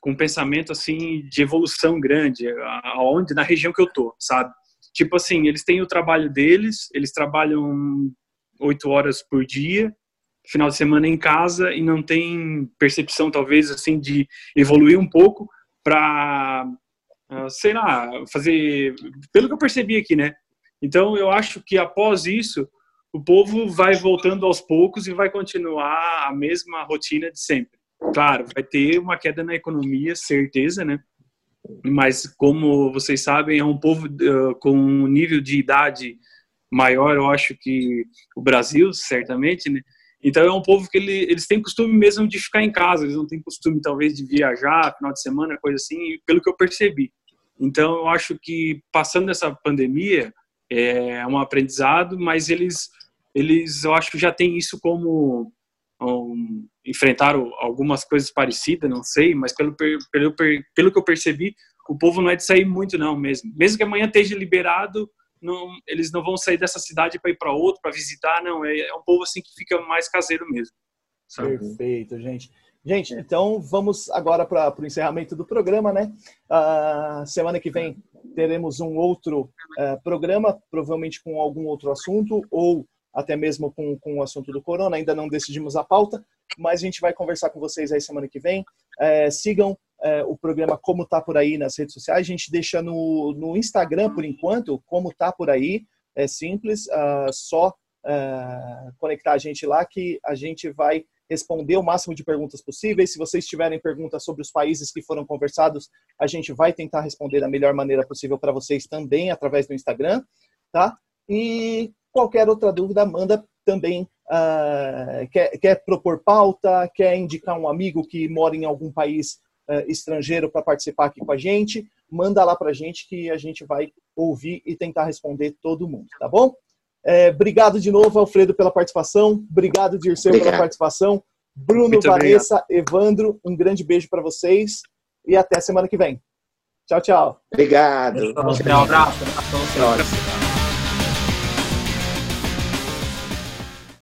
com um pensamento assim de evolução grande, aonde na região que eu tô, sabe? Tipo assim, eles têm o trabalho deles, eles trabalham oito horas por dia, final de semana em casa e não tem percepção talvez assim de evoluir um pouco para ah, sei lá fazer pelo que eu percebi aqui né então eu acho que após isso o povo vai voltando aos poucos e vai continuar a mesma rotina de sempre claro vai ter uma queda na economia certeza né mas como vocês sabem é um povo uh, com um nível de idade maior eu acho que o Brasil certamente né então é um povo que ele, eles têm costume mesmo de ficar em casa, eles não têm costume talvez de viajar, final de semana, coisa assim, pelo que eu percebi. Então eu acho que passando essa pandemia é um aprendizado, mas eles, eles eu acho que já têm isso como um, enfrentaram algumas coisas parecidas, não sei, mas pelo, pelo, pelo que eu percebi, o povo não é de sair muito não mesmo. Mesmo que amanhã esteja liberado, não, eles não vão sair dessa cidade para ir para outro, para visitar, não. É, é, um povo assim que fica mais caseiro mesmo. Sabe? Perfeito, gente. Gente, então vamos agora para o encerramento do programa, né? Uh, semana que vem teremos um outro uh, programa, provavelmente com algum outro assunto, ou até mesmo com, com o assunto do corona. Ainda não decidimos a pauta, mas a gente vai conversar com vocês aí semana que vem. Uh, sigam é, o programa Como Tá Por Aí nas redes sociais. A gente deixa no, no Instagram, por enquanto, Como Tá Por Aí. É simples, uh, só uh, conectar a gente lá que a gente vai responder o máximo de perguntas possíveis. Se vocês tiverem perguntas sobre os países que foram conversados, a gente vai tentar responder da melhor maneira possível para vocês também através do Instagram, tá? E qualquer outra dúvida, manda também. Uh, quer, quer propor pauta, quer indicar um amigo que mora em algum país uh, estrangeiro para participar aqui com a gente, manda lá para a gente que a gente vai ouvir e tentar responder todo mundo, tá bom? É, obrigado de novo, Alfredo, pela participação. Obrigado, Dirceu, obrigado. pela participação. Bruno, Muito Vanessa, obrigado. Evandro, um grande beijo para vocês e até semana que vem. Tchau, tchau. Obrigado. Um abraço. Um abraço.